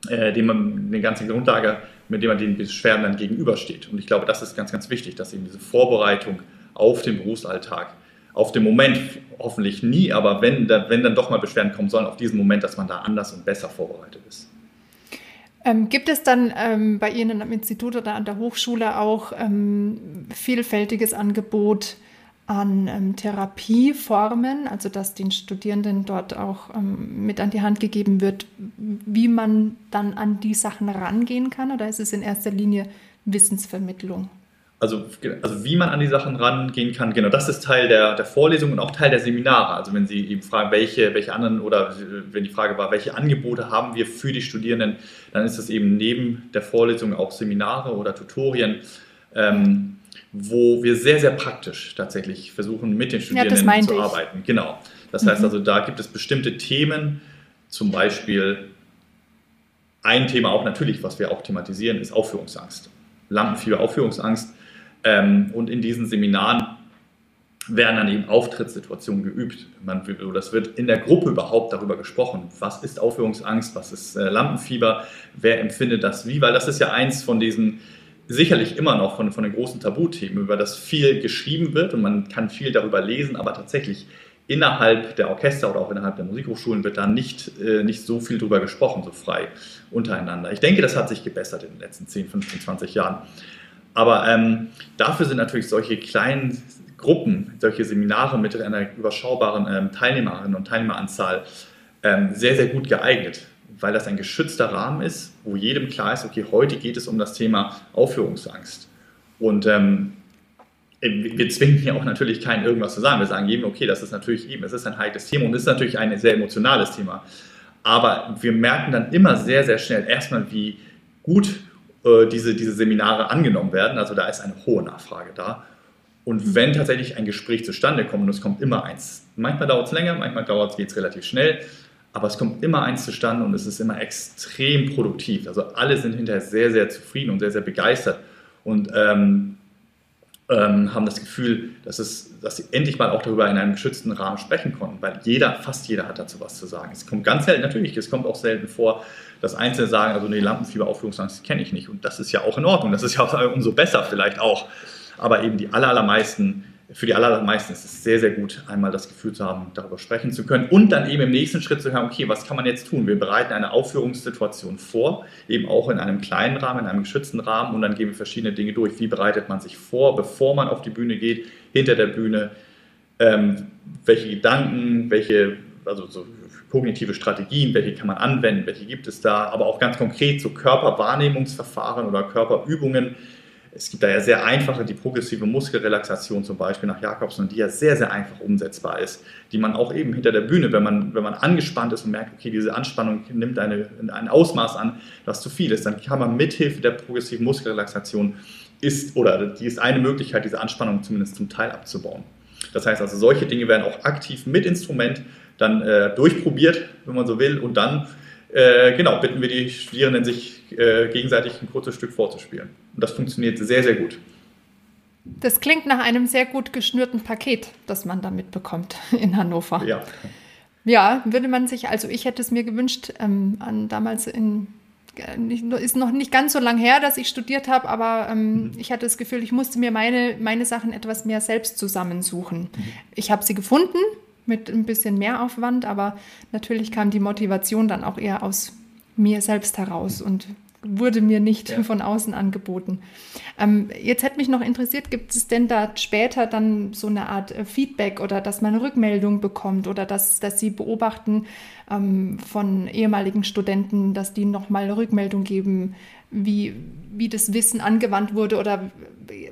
äh, dem man eine ganze Grundlage, mit dem man den Beschwerden dann gegenübersteht. Und ich glaube, das ist ganz, ganz wichtig, dass eben diese Vorbereitung auf den Berufsalltag, auf den Moment, hoffentlich nie, aber wenn, wenn dann doch mal Beschwerden kommen sollen, auf diesen Moment, dass man da anders und besser vorbereitet ist. Ähm, gibt es dann ähm, bei Ihnen am Institut oder an der Hochschule auch ähm, vielfältiges Angebot an ähm, Therapieformen, also dass den Studierenden dort auch ähm, mit an die Hand gegeben wird, wie man dann an die Sachen rangehen kann? Oder ist es in erster Linie Wissensvermittlung? Also, also wie man an die Sachen rangehen kann, genau, das ist Teil der, der Vorlesung und auch Teil der Seminare. Also wenn Sie eben fragen, welche, welche anderen oder wenn die Frage war, welche Angebote haben wir für die Studierenden, dann ist es eben neben der Vorlesung auch Seminare oder Tutorien ähm, wo wir sehr, sehr praktisch tatsächlich versuchen, mit den Studierenden ja, zu arbeiten. Genau. Das mhm. heißt also, da gibt es bestimmte Themen, zum Beispiel ein Thema auch natürlich, was wir auch thematisieren, ist Aufführungsangst. Lampenfieber, Aufführungsangst. Ähm, und in diesen Seminaren werden dann eben Auftrittssituationen geübt. Man, das wird in der Gruppe überhaupt darüber gesprochen. Was ist Aufführungsangst? Was ist äh, Lampenfieber? Wer empfindet das wie? Weil das ist ja eins von diesen, sicherlich immer noch von, von den großen Tabuthemen, über das viel geschrieben wird und man kann viel darüber lesen, aber tatsächlich innerhalb der Orchester oder auch innerhalb der Musikhochschulen wird da nicht, äh, nicht so viel drüber gesprochen, so frei untereinander. Ich denke, das hat sich gebessert in den letzten 10, 15, 20 Jahren. Aber ähm, dafür sind natürlich solche kleinen Gruppen, solche Seminare mit einer überschaubaren ähm, Teilnehmerinnen und Teilnehmeranzahl ähm, sehr, sehr gut geeignet, weil das ein geschützter Rahmen ist, wo jedem klar ist, okay, heute geht es um das Thema Aufführungsangst. Und ähm, wir zwingen hier auch natürlich keinen irgendwas zu sagen. Wir sagen jedem, okay, das ist natürlich eben, es ist ein heikles Thema und es ist natürlich ein sehr emotionales Thema. Aber wir merken dann immer sehr, sehr schnell erstmal, wie gut äh, diese, diese Seminare angenommen werden. Also da ist eine hohe Nachfrage da. Und wenn tatsächlich ein Gespräch zustande kommt, und es kommt immer eins, manchmal dauert es länger, manchmal geht es relativ schnell, aber es kommt immer eins zustande und es ist immer extrem produktiv. Also alle sind hinterher sehr, sehr zufrieden und sehr, sehr begeistert und ähm, ähm, haben das Gefühl, dass, es, dass sie endlich mal auch darüber in einem geschützten Rahmen sprechen konnten, weil jeder, fast jeder hat dazu was zu sagen. Es kommt ganz selten, natürlich, es kommt auch selten vor, dass Einzelne sagen, also nee, Lampenfieber-Aufführungsangst kenne ich nicht und das ist ja auch in Ordnung, das ist ja umso besser vielleicht auch. Aber eben die allermeisten, für die allermeisten ist es sehr, sehr gut, einmal das Gefühl zu haben, darüber sprechen zu können und dann eben im nächsten Schritt zu hören, okay, was kann man jetzt tun? Wir bereiten eine Aufführungssituation vor, eben auch in einem kleinen Rahmen, in einem geschützten Rahmen und dann gehen wir verschiedene Dinge durch. Wie bereitet man sich vor, bevor man auf die Bühne geht, hinter der Bühne? Ähm, welche Gedanken, welche, also so kognitive Strategien, welche kann man anwenden, welche gibt es da, aber auch ganz konkret so Körperwahrnehmungsverfahren oder Körperübungen, es gibt da ja sehr einfache, die progressive Muskelrelaxation zum Beispiel nach Jakobsen, die ja sehr, sehr einfach umsetzbar ist, die man auch eben hinter der Bühne, wenn man, wenn man angespannt ist und merkt, okay, diese Anspannung nimmt eine, ein Ausmaß an, das zu viel ist, dann kann man mithilfe der progressiven Muskelrelaxation ist, oder die ist eine Möglichkeit, diese Anspannung zumindest zum Teil abzubauen. Das heißt also, solche Dinge werden auch aktiv mit Instrument dann äh, durchprobiert, wenn man so will, und dann äh, genau, bitten wir die Studierenden, sich äh, gegenseitig ein kurzes Stück vorzuspielen. Und das funktioniert sehr, sehr gut. Das klingt nach einem sehr gut geschnürten Paket, das man da mitbekommt in Hannover. Ja. Ja, würde man sich, also ich hätte es mir gewünscht, ähm, an damals in ist noch nicht ganz so lang her, dass ich studiert habe, aber ähm, mhm. ich hatte das Gefühl, ich musste mir meine, meine Sachen etwas mehr selbst zusammensuchen. Mhm. Ich habe sie gefunden, mit ein bisschen mehr Aufwand, aber natürlich kam die Motivation dann auch eher aus mir selbst heraus und wurde mir nicht ja. von außen angeboten. Ähm, jetzt hätte mich noch interessiert, gibt es denn da später dann so eine Art äh, Feedback oder dass man Rückmeldung bekommt oder dass, dass Sie beobachten ähm, von ehemaligen Studenten, dass die nochmal Rückmeldung geben, wie, wie das Wissen angewandt wurde oder äh,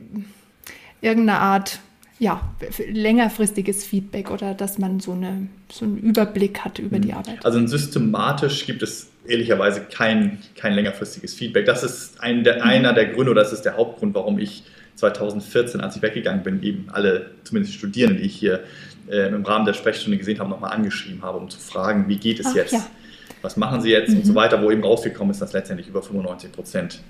irgendeine Art ja, längerfristiges Feedback oder dass man so, eine, so einen Überblick hat über die mhm. Arbeit? Also systematisch gibt es ehrlicherweise kein, kein längerfristiges Feedback. Das ist ein der, einer der Gründe, oder das ist der Hauptgrund, warum ich 2014, als ich weggegangen bin, eben alle, zumindest Studierende, die ich hier äh, im Rahmen der Sprechstunde gesehen habe, nochmal angeschrieben habe, um zu fragen, wie geht es Ach, jetzt? Ja. Was machen Sie jetzt mhm. und so mhm. weiter, wo eben rausgekommen ist, dass letztendlich über 95 Prozent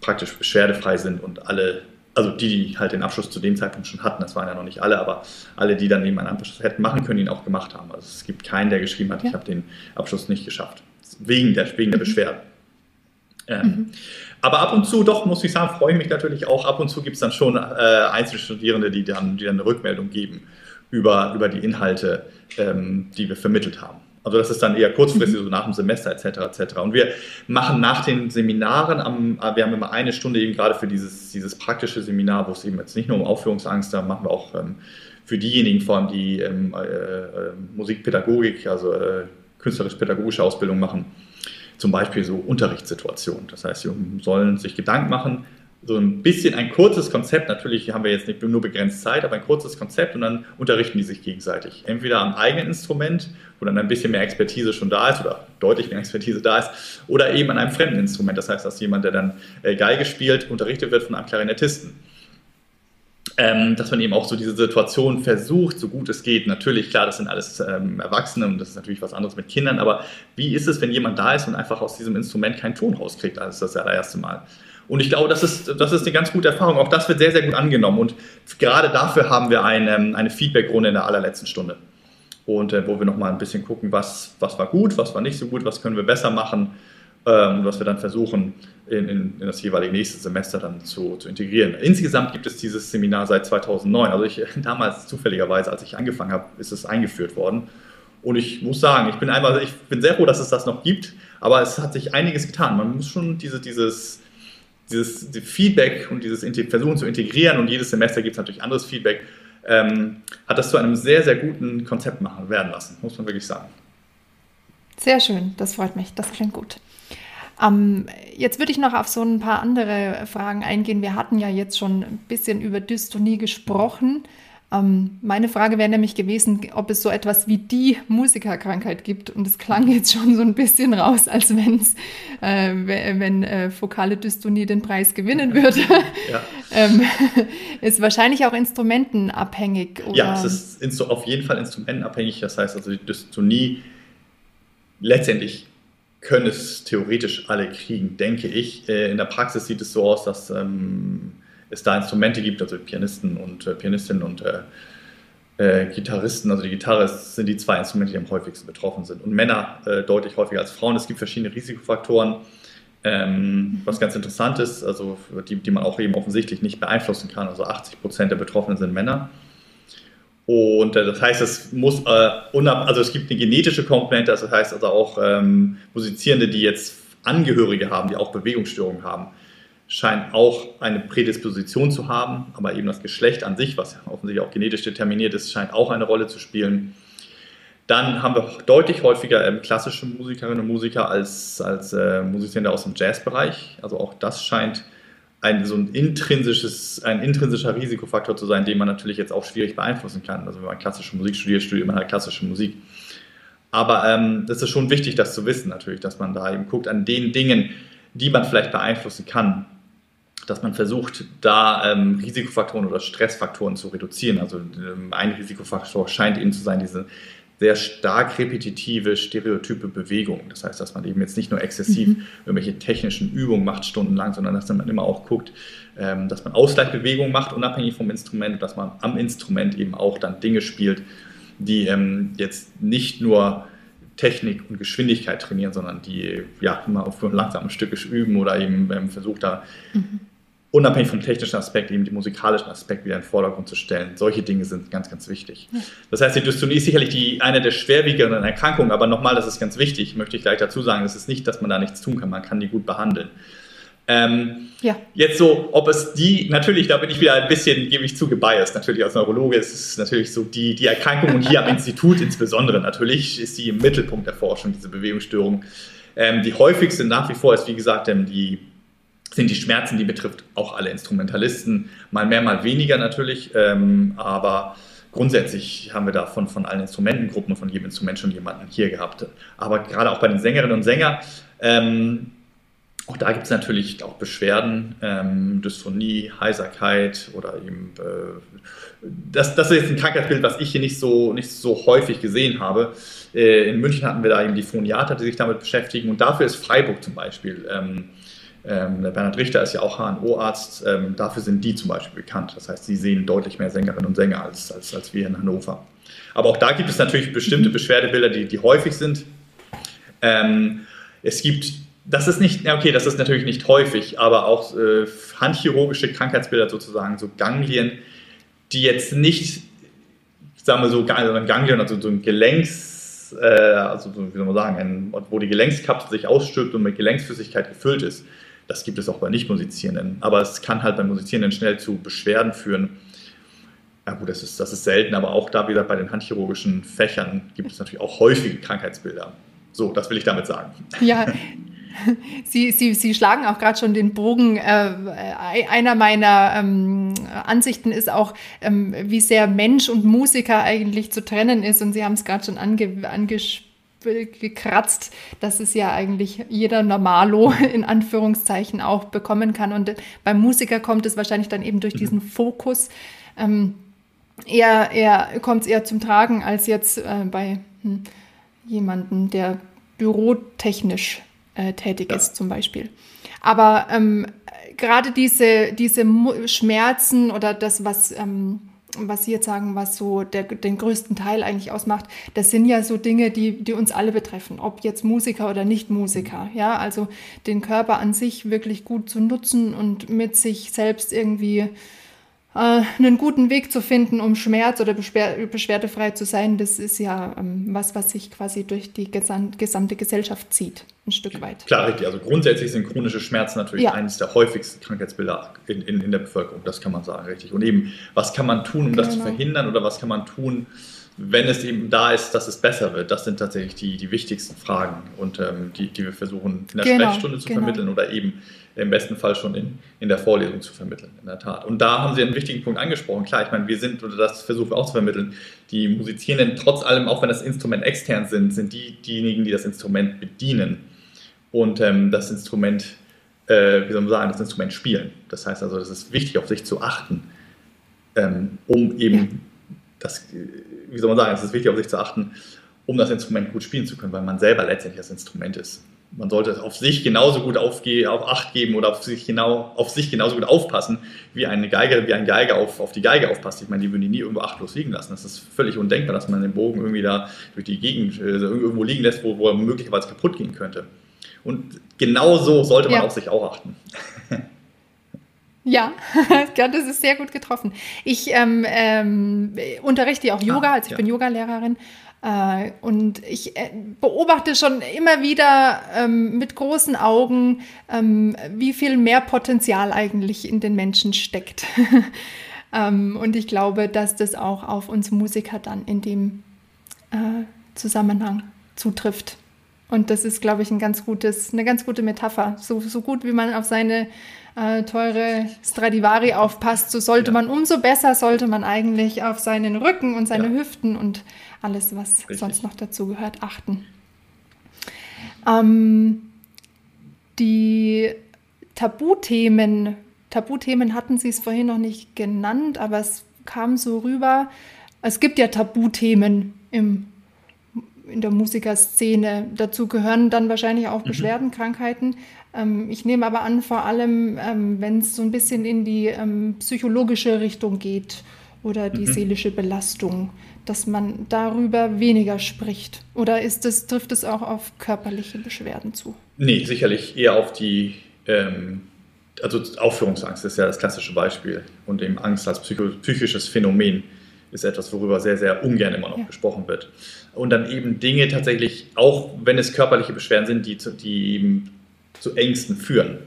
praktisch beschwerdefrei sind und alle also die, die halt den Abschluss zu dem Zeitpunkt schon hatten, das waren ja noch nicht alle, aber alle, die dann eben einen Abschluss hätten machen können, ihn auch gemacht haben. Also es gibt keinen, der geschrieben hat, ja. ich habe den Abschluss nicht geschafft, wegen der, wegen der mhm. Beschwerden. Ähm, mhm. Aber ab und zu, doch, muss ich sagen, freue ich mich natürlich auch. Ab und zu gibt es dann schon äh, Einzelstudierende, die dann, die dann eine Rückmeldung geben über, über die Inhalte, ähm, die wir vermittelt haben. Also das ist dann eher kurzfristig, mhm. so nach dem Semester etc. etc. Und wir machen nach den Seminaren, am, wir haben immer eine Stunde eben gerade für dieses, dieses praktische Seminar, wo es eben jetzt nicht nur um Aufführungsangst, da machen wir auch ähm, für diejenigen vor allem, die ähm, äh, äh, Musikpädagogik, also äh, künstlerisch-pädagogische Ausbildung machen, zum Beispiel so Unterrichtssituationen. Das heißt, sie sollen sich Gedanken machen, so ein bisschen ein kurzes Konzept. Natürlich haben wir jetzt nicht nur begrenzt Zeit, aber ein kurzes Konzept und dann unterrichten die sich gegenseitig. Entweder am eigenen Instrument, wo dann ein bisschen mehr Expertise schon da ist oder deutlich mehr Expertise da ist, oder eben an einem fremden Instrument. Das heißt, dass jemand, der dann äh, Geige spielt, unterrichtet wird von einem Klarinettisten. Ähm, dass man eben auch so diese Situation versucht, so gut es geht. Natürlich, klar, das sind alles ähm, Erwachsene und das ist natürlich was anderes mit Kindern, aber wie ist es, wenn jemand da ist und einfach aus diesem Instrument keinen Ton rauskriegt, als das allererste Mal? Und ich glaube, das ist, das ist eine ganz gute Erfahrung. Auch das wird sehr, sehr gut angenommen. Und gerade dafür haben wir eine, eine Feedback-Runde in der allerletzten Stunde. Und äh, wo wir nochmal ein bisschen gucken, was, was war gut, was war nicht so gut, was können wir besser machen ähm, was wir dann versuchen, in, in, in, das jeweilige nächste Semester dann zu, zu, integrieren. Insgesamt gibt es dieses Seminar seit 2009. Also ich, damals zufälligerweise, als ich angefangen habe, ist es eingeführt worden. Und ich muss sagen, ich bin einfach, ich bin sehr froh, dass es das noch gibt, aber es hat sich einiges getan. Man muss schon diese, dieses, dieses die Feedback und dieses Versuchen zu integrieren und jedes Semester gibt es natürlich anderes Feedback, ähm, hat das zu einem sehr, sehr guten Konzept machen werden lassen, muss man wirklich sagen. Sehr schön, das freut mich, das klingt gut. Ähm, jetzt würde ich noch auf so ein paar andere Fragen eingehen. Wir hatten ja jetzt schon ein bisschen über Dystonie gesprochen. Ähm, meine Frage wäre nämlich gewesen, ob es so etwas wie die Musikerkrankheit gibt. Und es klang jetzt schon so ein bisschen raus, als wenn's, äh, wenn äh, fokale Dystonie den Preis gewinnen würde. Ja. ähm, ist wahrscheinlich auch instrumentenabhängig. Oder? Ja, es ist auf jeden Fall instrumentenabhängig. Das heißt also, die Dystonie letztendlich können es theoretisch alle kriegen, denke ich. Äh, in der Praxis sieht es so aus, dass ähm, es da Instrumente gibt, also Pianisten und äh, Pianistinnen und äh, äh, Gitarristen. Also die Gitarre sind die zwei Instrumente, die am häufigsten betroffen sind. Und Männer äh, deutlich häufiger als Frauen. Es gibt verschiedene Risikofaktoren. Ähm, was ganz interessant ist, also die, die man auch eben offensichtlich nicht beeinflussen kann. Also 80 Prozent der Betroffenen sind Männer. Und äh, das heißt, es muss, äh, also es gibt eine genetische Komponente, das heißt also auch ähm, Musizierende, die jetzt Angehörige haben, die auch Bewegungsstörungen haben, scheinen auch eine Prädisposition zu haben, aber eben das Geschlecht an sich, was offensichtlich auch genetisch determiniert ist, scheint auch eine Rolle zu spielen. Dann haben wir deutlich häufiger ähm, klassische Musikerinnen und Musiker als, als äh, Musizierende aus dem Jazzbereich. Also auch das scheint ein, so ein intrinsisches, ein intrinsischer Risikofaktor zu sein, den man natürlich jetzt auch schwierig beeinflussen kann. Also wenn man klassische Musik studiert, studiert man halt klassische Musik. Aber ähm, ist schon wichtig, das zu wissen natürlich, dass man da eben guckt an den Dingen, die man vielleicht beeinflussen kann, dass man versucht, da ähm, Risikofaktoren oder Stressfaktoren zu reduzieren. Also ähm, ein Risikofaktor scheint eben zu sein, diese sehr stark repetitive, stereotype Bewegungen. Das heißt, dass man eben jetzt nicht nur exzessiv mhm. irgendwelche technischen Übungen macht stundenlang, sondern dass man immer auch guckt, ähm, dass man Ausgleichbewegungen macht, unabhängig vom Instrument, dass man am Instrument eben auch dann Dinge spielt, die ähm, jetzt nicht nur Technik und Geschwindigkeit trainieren, sondern die ja immer auf langsamen Stücke üben oder eben ähm, versucht da mhm unabhängig vom technischen Aspekt eben den musikalischen Aspekt wieder in den Vordergrund zu stellen. Solche Dinge sind ganz, ganz wichtig. Das heißt, die Dystonie ist sicherlich die, eine der schwerwiegenderen Erkrankungen, aber nochmal, das ist ganz wichtig, möchte ich gleich dazu sagen, es ist nicht, dass man da nichts tun kann, man kann die gut behandeln. Ähm, ja. Jetzt so, ob es die, natürlich, da bin ich wieder ein bisschen, gebe ich zu, gebiased, natürlich als Neurologe ist es natürlich so, die, die Erkrankung und hier am Institut insbesondere natürlich ist sie im Mittelpunkt der Forschung, diese Bewegungsstörung. Ähm, die häufigste nach wie vor ist, wie gesagt, ähm, die sind die Schmerzen, die betrifft auch alle Instrumentalisten, mal mehr, mal weniger natürlich, ähm, aber grundsätzlich haben wir davon von allen Instrumentengruppen, von jedem Instrument schon jemanden hier gehabt. Aber gerade auch bei den Sängerinnen und Sängern, ähm, auch da gibt es natürlich auch Beschwerden, ähm, Dysphonie, Heiserkeit oder eben, äh, das, das ist jetzt ein Krankheitsbild, was ich hier nicht so, nicht so häufig gesehen habe. Äh, in München hatten wir da eben die Phoniater, die sich damit beschäftigen und dafür ist Freiburg zum Beispiel ähm, ähm, Bernhard Richter ist ja auch HNO-Arzt. Ähm, dafür sind die zum Beispiel bekannt. Das heißt, sie sehen deutlich mehr Sängerinnen und Sänger als, als, als wir in Hannover. Aber auch da gibt es natürlich bestimmte Beschwerdebilder, die, die häufig sind. Ähm, es gibt, das ist nicht, okay, das ist natürlich nicht häufig, aber auch äh, handchirurgische Krankheitsbilder sozusagen, so Ganglien, die jetzt nicht, sagen wir so, ein Ganglion, also so ein Gelenks, äh, also wie soll man sagen, ein, wo die Gelenkskapsel sich ausstülpt und mit Gelenksflüssigkeit gefüllt ist, das gibt es auch bei Nicht-Musizierenden. Aber es kann halt bei Musizierenden schnell zu Beschwerden führen. Ja gut, das ist, das ist selten, aber auch da wieder bei den handchirurgischen Fächern gibt es natürlich auch häufige Krankheitsbilder. So, das will ich damit sagen. Ja, Sie, Sie, Sie schlagen auch gerade schon den Bogen. Äh, einer meiner ähm, Ansichten ist auch, ähm, wie sehr Mensch und Musiker eigentlich zu trennen ist. Und Sie haben es gerade schon ange, angekratzt, dass es ja eigentlich jeder Normalo in Anführungszeichen auch bekommen kann. Und beim Musiker kommt es wahrscheinlich dann eben durch mhm. diesen Fokus. Ähm, eher, eher kommt es eher zum Tragen als jetzt äh, bei hm, jemandem, der bürotechnisch äh, tätig ja. ist, zum Beispiel. Aber ähm, gerade diese, diese Schmerzen oder das, was, ähm, was Sie jetzt sagen, was so der, den größten Teil eigentlich ausmacht, das sind ja so Dinge, die, die uns alle betreffen, ob jetzt Musiker oder nicht Musiker. Ja, also den Körper an sich wirklich gut zu nutzen und mit sich selbst irgendwie einen guten Weg zu finden, um Schmerz- oder beschwer beschwerdefrei zu sein, das ist ja ähm, was, was sich quasi durch die gesamte Gesellschaft zieht, ein Stück weit. Klar, richtig. Also grundsätzlich sind chronische Schmerzen natürlich ja. eines der häufigsten Krankheitsbilder in, in, in, der Bevölkerung, das kann man sagen, richtig. Und eben, was kann man tun, um genau. das zu genau. verhindern oder was kann man tun, wenn es eben da ist, dass es besser wird, das sind tatsächlich die, die wichtigsten Fragen und ähm, die, die wir versuchen in der genau, Sprechstunde zu genau. vermitteln oder eben im besten Fall schon in, in der Vorlesung zu vermitteln, in der Tat. Und da haben Sie einen wichtigen Punkt angesprochen. Klar, ich meine, wir sind, oder das versuchen wir auch zu vermitteln, die Musizierenden, trotz allem, auch wenn das Instrument extern sind, sind die diejenigen, die das Instrument bedienen und ähm, das Instrument, äh, wie soll man sagen, das Instrument spielen. Das heißt also, es ist wichtig, auf sich zu achten, ähm, um eben das wie soll man sagen, es ist wichtig, auf sich zu achten, um das Instrument gut spielen zu können, weil man selber letztendlich das Instrument ist. Man sollte auf sich genauso gut aufge auf Acht geben oder auf sich, genau, auf sich genauso gut aufpassen, wie eine Geige, wie ein Geiger auf, auf die Geige aufpasst. Ich meine, die würden die nie irgendwo achtlos liegen lassen. Das ist völlig undenkbar, dass man den Bogen irgendwie da durch die Gegend äh, irgendwo liegen lässt, wo, wo er möglicherweise kaputt gehen könnte. Und genau so sollte man ja. auf sich auch achten. Ja, das ist sehr gut getroffen. Ich ähm, ähm, unterrichte auch Yoga, ah, also ich ja. bin Yogalehrerin. Äh, und ich äh, beobachte schon immer wieder ähm, mit großen Augen, ähm, wie viel mehr Potenzial eigentlich in den Menschen steckt. ähm, und ich glaube, dass das auch auf uns Musiker dann in dem äh, Zusammenhang zutrifft. Und das ist, glaube ich, ein ganz gutes, eine ganz gute Metapher. So, so gut, wie man auf seine äh, teure Stradivari aufpasst, so sollte ja. man, umso besser sollte man eigentlich auf seinen Rücken und seine ja. Hüften und alles, was Richtig. sonst noch dazu gehört, achten. Ähm, die Tabuthemen, Tabuthemen hatten Sie es vorhin noch nicht genannt, aber es kam so rüber. Es gibt ja Tabuthemen im in der Musikerszene. Dazu gehören dann wahrscheinlich auch mhm. Beschwerdenkrankheiten. Ähm, ich nehme aber an, vor allem, ähm, wenn es so ein bisschen in die ähm, psychologische Richtung geht oder die mhm. seelische Belastung, dass man darüber weniger spricht. Oder ist es, trifft es auch auf körperliche Beschwerden zu? Nee, sicherlich eher auf die, ähm, also Aufführungsangst ist ja das klassische Beispiel und eben Angst als psychisches Phänomen ist etwas, worüber sehr, sehr ungern immer noch ja. gesprochen wird. Und dann eben Dinge tatsächlich, auch wenn es körperliche Beschwerden sind, die, die eben zu Ängsten führen.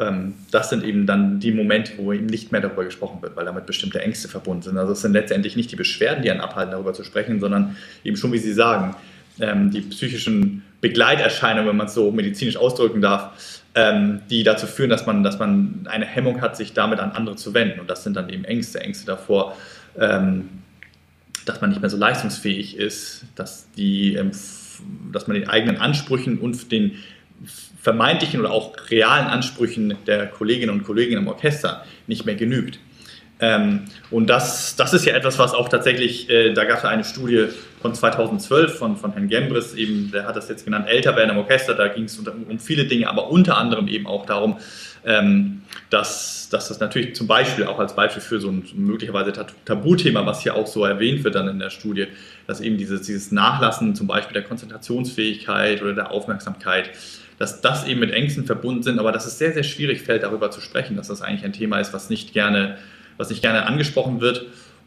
Ähm, das sind eben dann die Momente, wo eben nicht mehr darüber gesprochen wird, weil damit bestimmte Ängste verbunden sind. Also es sind letztendlich nicht die Beschwerden, die einen abhalten, darüber zu sprechen, sondern eben schon, wie Sie sagen, ähm, die psychischen Begleiterscheinungen, wenn man es so medizinisch ausdrücken darf, ähm, die dazu führen, dass man, dass man eine Hemmung hat, sich damit an andere zu wenden. Und das sind dann eben Ängste, Ängste davor, dass man nicht mehr so leistungsfähig ist, dass, die, dass man den eigenen Ansprüchen und den vermeintlichen oder auch realen Ansprüchen der Kolleginnen und Kollegen im Orchester nicht mehr genügt. Ähm, und das, das ist ja etwas, was auch tatsächlich, äh, da gab es eine Studie von 2012 von, von Herrn Gembris, eben, der hat das jetzt genannt, älter werden im Orchester, da ging es um, viele Dinge, aber unter anderem eben auch darum, ähm, dass, dass das natürlich zum Beispiel auch als Beispiel für so ein möglicherweise Tabuthema, was hier auch so erwähnt wird dann in der Studie, dass eben dieses, dieses Nachlassen zum Beispiel der Konzentrationsfähigkeit oder der Aufmerksamkeit, dass das eben mit Ängsten verbunden sind, aber dass es sehr, sehr schwierig fällt, darüber zu sprechen, dass das eigentlich ein Thema ist, was nicht gerne, was nicht gerne angesprochen wird.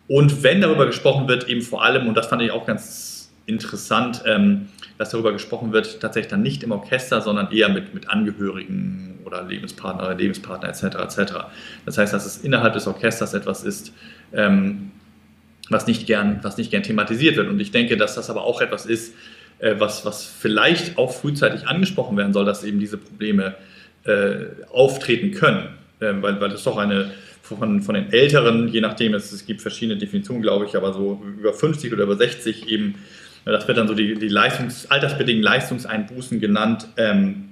Und wenn darüber gesprochen wird, eben vor allem, und das fand ich auch ganz interessant, ähm, dass darüber gesprochen wird, tatsächlich dann nicht im Orchester, sondern eher mit, mit Angehörigen oder Lebenspartner oder Lebenspartner etc. etc. Das heißt, dass es innerhalb des Orchesters etwas ist, ähm, was, nicht gern, was nicht gern thematisiert wird. Und ich denke, dass das aber auch etwas ist, äh, was, was vielleicht auch frühzeitig angesprochen werden soll, dass eben diese Probleme äh, auftreten können. Ähm, weil, weil das doch eine von, von den Älteren, je nachdem, es, es gibt verschiedene Definitionen, glaube ich, aber so über 50 oder über 60 eben, das wird dann so die, die Leistungs-, altersbedingten Leistungseinbußen genannt, ähm,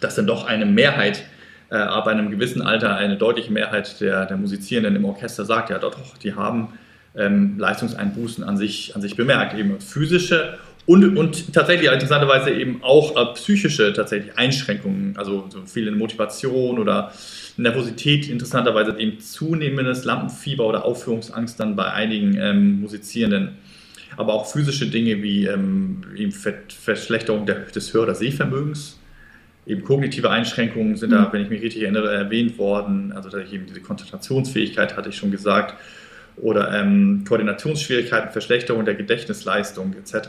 dass dann doch eine Mehrheit äh, ab einem gewissen Alter eine deutliche Mehrheit der, der Musizierenden im Orchester sagt, ja doch, die haben ähm, Leistungseinbußen an sich, an sich bemerkt, eben physische und, und tatsächlich interessanterweise eben auch äh, psychische tatsächlich Einschränkungen, also so viele Motivation oder Nervosität, interessanterweise eben zunehmendes Lampenfieber oder Aufführungsangst dann bei einigen ähm, Musizierenden. Aber auch physische Dinge wie ähm, eben Verschlechterung der, des Hör- oder Sehvermögens, eben kognitive Einschränkungen sind mhm. da, wenn ich mich richtig erinnere, erwähnt worden. Also dass ich eben diese Konzentrationsfähigkeit hatte ich schon gesagt oder ähm, Koordinationsschwierigkeiten, Verschlechterung der Gedächtnisleistung etc.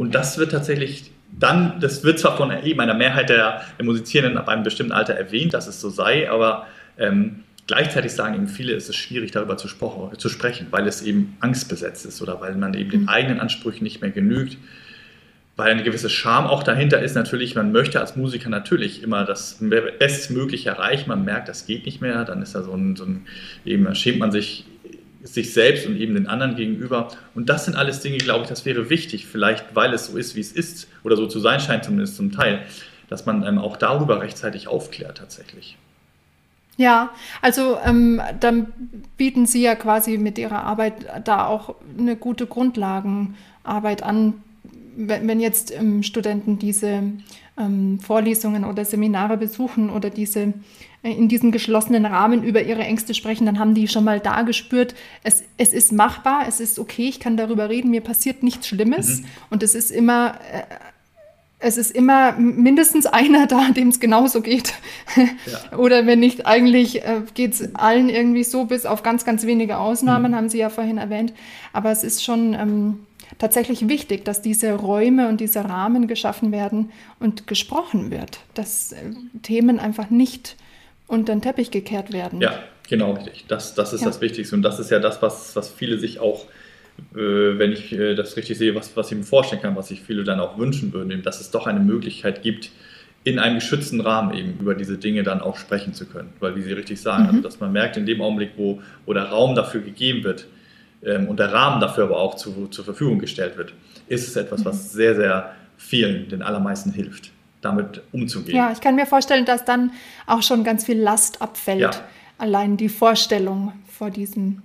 Und das wird tatsächlich dann, das wird zwar von eben einer Mehrheit der, der Musizierenden ab einem bestimmten Alter erwähnt, dass es so sei, aber ähm, gleichzeitig sagen eben viele, es ist schwierig darüber zu, zu, sprechen, weil es eben angstbesetzt ist oder weil man eben den mhm. eigenen Ansprüchen nicht mehr genügt weil eine gewisse Scham auch dahinter ist. Natürlich, man möchte als Musiker natürlich immer das Bestmögliche erreichen. Man merkt, das geht nicht mehr. Dann ist da so ein, so ein eben schämt man sich sich selbst und eben den anderen gegenüber. Und das sind alles Dinge, glaube ich, das wäre wichtig, vielleicht weil es so ist, wie es ist, oder so zu sein scheint zumindest zum Teil, dass man ähm, auch darüber rechtzeitig aufklärt tatsächlich. Ja, also ähm, dann bieten Sie ja quasi mit Ihrer Arbeit da auch eine gute Grundlagenarbeit an, wenn, jetzt ähm, Studenten diese Vorlesungen oder Seminare besuchen oder diese äh, in diesem geschlossenen Rahmen über ihre Ängste sprechen, dann haben die schon mal da gespürt, es, es ist machbar, es ist okay, ich kann darüber reden, mir passiert nichts Schlimmes. Mhm. Und es ist immer, äh, es ist immer mindestens einer da, dem es genauso geht. Ja. Oder wenn nicht, eigentlich äh, geht es allen irgendwie so, bis auf ganz, ganz wenige Ausnahmen, mhm. haben Sie ja vorhin erwähnt. Aber es ist schon. Ähm, tatsächlich wichtig, dass diese Räume und diese Rahmen geschaffen werden und gesprochen wird, dass äh, Themen einfach nicht unter den Teppich gekehrt werden. Ja, genau richtig. Das, das ist ja. das Wichtigste und das ist ja das, was, was viele sich auch, äh, wenn ich äh, das richtig sehe, was, was ich mir vorstellen kann, was sich viele dann auch wünschen würden, eben, dass es doch eine Möglichkeit gibt, in einem geschützten Rahmen eben über diese Dinge dann auch sprechen zu können. Weil, wie Sie richtig sagen, mhm. also, dass man merkt, in dem Augenblick, wo, wo der Raum dafür gegeben wird, ähm, und der Rahmen dafür aber auch zu, zur Verfügung gestellt wird, ist es etwas, was mhm. sehr, sehr vielen, den allermeisten hilft, damit umzugehen. Ja, ich kann mir vorstellen, dass dann auch schon ganz viel Last abfällt. Ja. Allein die Vorstellung vor diesem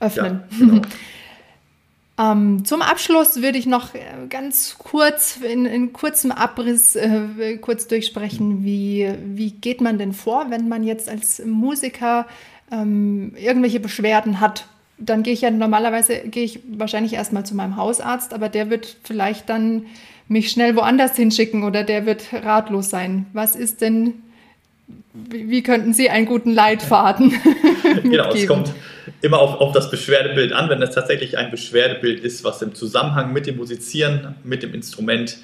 Öffnen. Ja, genau. Ähm, zum Abschluss würde ich noch äh, ganz kurz, in, in kurzem Abriss, äh, kurz durchsprechen, wie, wie geht man denn vor, wenn man jetzt als Musiker ähm, irgendwelche Beschwerden hat dann gehe ich ja normalerweise, gehe ich wahrscheinlich erstmal zu meinem Hausarzt, aber der wird vielleicht dann mich schnell woanders hinschicken oder der wird ratlos sein. Was ist denn, wie könnten Sie einen guten Leitfaden Genau, es kommt immer auf, auf das Beschwerdebild an. Wenn es tatsächlich ein Beschwerdebild ist, was im Zusammenhang mit dem Musizieren, mit dem Instrument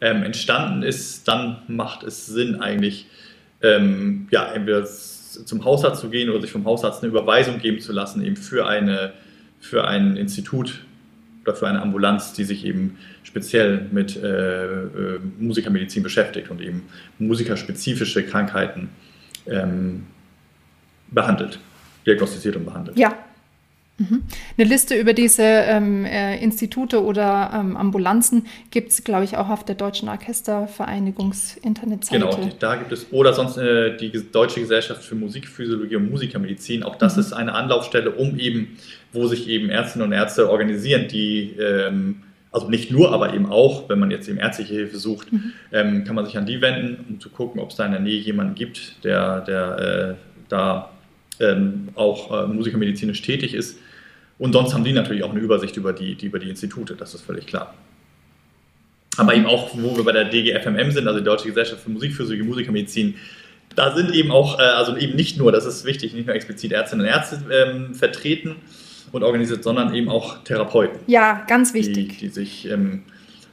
ähm, entstanden ist, dann macht es Sinn eigentlich, ähm, ja, entweder zum Hausarzt zu gehen oder sich vom Hausarzt eine Überweisung geben zu lassen, eben für, eine, für ein Institut oder für eine Ambulanz, die sich eben speziell mit äh, äh, Musikermedizin beschäftigt und eben musikerspezifische Krankheiten ähm, behandelt, diagnostiziert und behandelt. Ja. Eine Liste über diese ähm, äh, Institute oder ähm, Ambulanzen gibt es, glaube ich, auch auf der Deutschen Orchestervereinigungs-Internetseite. Genau, die, da gibt es, oder sonst äh, die Deutsche Gesellschaft für Musikphysiologie und Musikermedizin. Auch das mhm. ist eine Anlaufstelle, um eben, wo sich eben Ärztinnen und Ärzte organisieren, die ähm, also nicht nur, aber eben auch, wenn man jetzt eben ärztliche Hilfe sucht, mhm. ähm, kann man sich an die wenden, um zu gucken, ob es da in der Nähe jemanden gibt, der, der äh, da ähm, auch äh, musikermedizinisch tätig ist. Und sonst haben die natürlich auch eine Übersicht über die, die, über die Institute, das ist völlig klar. Aber eben auch, wo wir bei der DGFMM sind, also die Deutsche Gesellschaft für Musikphysiologie, Musikermedizin, da sind eben auch, äh, also eben nicht nur, das ist wichtig, nicht nur explizit Ärztinnen und Ärzte ähm, vertreten und organisiert, sondern eben auch Therapeuten. Ja, ganz wichtig. Die, die sich ähm,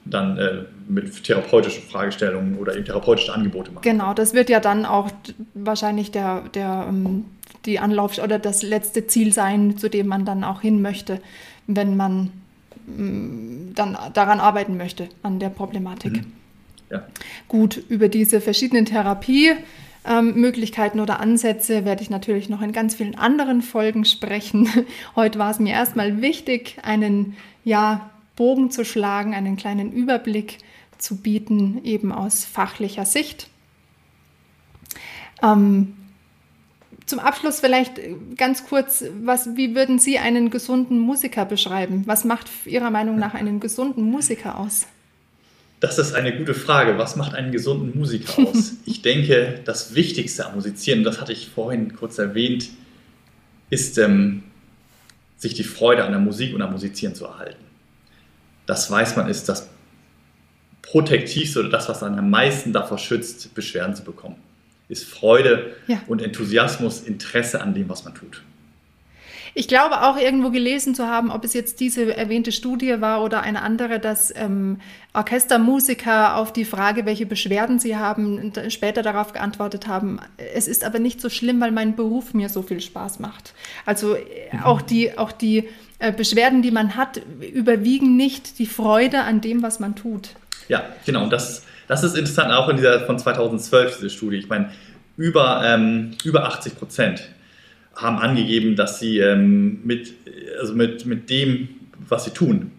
dann äh, mit therapeutischen Fragestellungen oder eben therapeutische Angebote machen. Genau, das wird ja dann auch wahrscheinlich der, der ähm, die Anlauf- oder das letzte Ziel sein, zu dem man dann auch hin möchte, wenn man mm, dann daran arbeiten möchte, an der Problematik. Mhm. Ja. Gut, über diese verschiedenen Therapiemöglichkeiten ähm, oder Ansätze werde ich natürlich noch in ganz vielen anderen Folgen sprechen. Heute war es mir erstmal wichtig, einen ja, Bogen zu schlagen, einen kleinen Überblick zu bieten, eben aus fachlicher Sicht. Ähm, zum Abschluss vielleicht ganz kurz, was, wie würden Sie einen gesunden Musiker beschreiben? Was macht Ihrer Meinung nach einen gesunden Musiker aus? Das ist eine gute Frage. Was macht einen gesunden Musiker aus? ich denke, das Wichtigste am Musizieren, das hatte ich vorhin kurz erwähnt, ist, ähm, sich die Freude an der Musik und am Musizieren zu erhalten. Das weiß man ist das Protektivste oder das, was einen am meisten davor schützt, Beschwerden zu bekommen. Ist Freude ja. und Enthusiasmus, Interesse an dem, was man tut. Ich glaube auch irgendwo gelesen zu haben, ob es jetzt diese erwähnte Studie war oder eine andere, dass ähm, Orchestermusiker auf die Frage, welche Beschwerden sie haben, später darauf geantwortet haben, es ist aber nicht so schlimm, weil mein Beruf mir so viel Spaß macht. Also äh, mhm. auch die, auch die äh, Beschwerden, die man hat, überwiegen nicht die Freude an dem, was man tut. Ja, genau. Und das, das ist interessant auch in dieser von 2012, diese Studie. Ich meine, über, ähm, über 80 Prozent haben angegeben, dass sie ähm, mit, also mit, mit dem, was sie tun,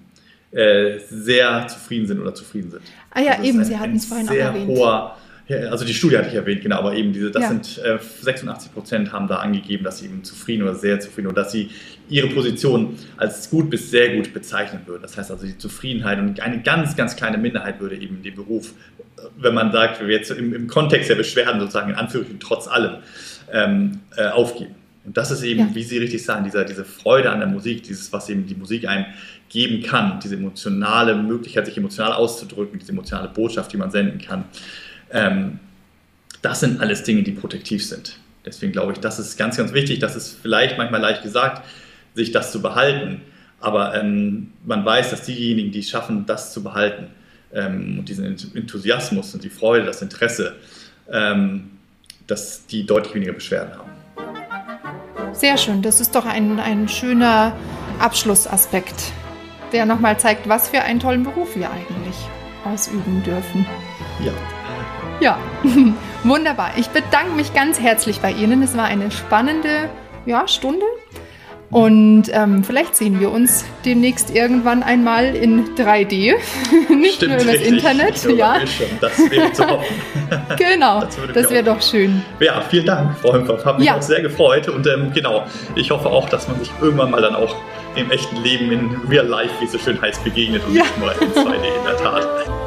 äh, sehr zufrieden sind oder zufrieden sind. Ah ja, also eben, ein, Sie hatten es vorhin auch erwähnt. Hoher, also die Studie hatte ich erwähnt, genau, aber eben diese, das ja. sind äh, 86 Prozent haben da angegeben, dass sie eben zufrieden oder sehr zufrieden oder dass sie ihre Position als gut bis sehr gut bezeichnen würden. Das heißt also die Zufriedenheit und eine ganz, ganz kleine Minderheit würde eben den Beruf, wenn man sagt, wir jetzt im, im Kontext der Beschwerden sozusagen in Anführungsstrichen trotz allem ähm, äh, aufgeben. Und das ist eben, ja. wie Sie richtig sagen, dieser, diese Freude an der Musik, dieses, was eben die Musik einem geben kann, diese emotionale Möglichkeit, sich emotional auszudrücken, diese emotionale Botschaft, die man senden kann. Ähm, das sind alles Dinge, die protektiv sind. Deswegen glaube ich, das ist ganz, ganz wichtig. Das ist vielleicht manchmal leicht gesagt, sich das zu behalten. Aber ähm, man weiß, dass diejenigen, die es schaffen, das zu behalten ähm, und diesen Enthusiasmus und die Freude, das Interesse, ähm, dass die deutlich weniger Beschwerden haben. Sehr schön, das ist doch ein, ein schöner Abschlussaspekt, der nochmal zeigt, was für einen tollen Beruf wir eigentlich ausüben dürfen. Ja. Ja, wunderbar. Ich bedanke mich ganz herzlich bei Ihnen. Es war eine spannende ja, Stunde. Und ähm, vielleicht sehen wir uns demnächst irgendwann einmal in 3D, nicht Stimmt, nur über das Internet. Ja. Das wäre zu hoffen. genau, das, das wäre doch schön. Ja, vielen Dank, Frau Hümpfer. Hat mich ja. auch sehr gefreut. Und ähm, genau, ich hoffe auch, dass man sich irgendwann mal dann auch im echten Leben in Real Life, wie es so schön heißt, begegnet und ja. nicht nur in 2D in der Tat.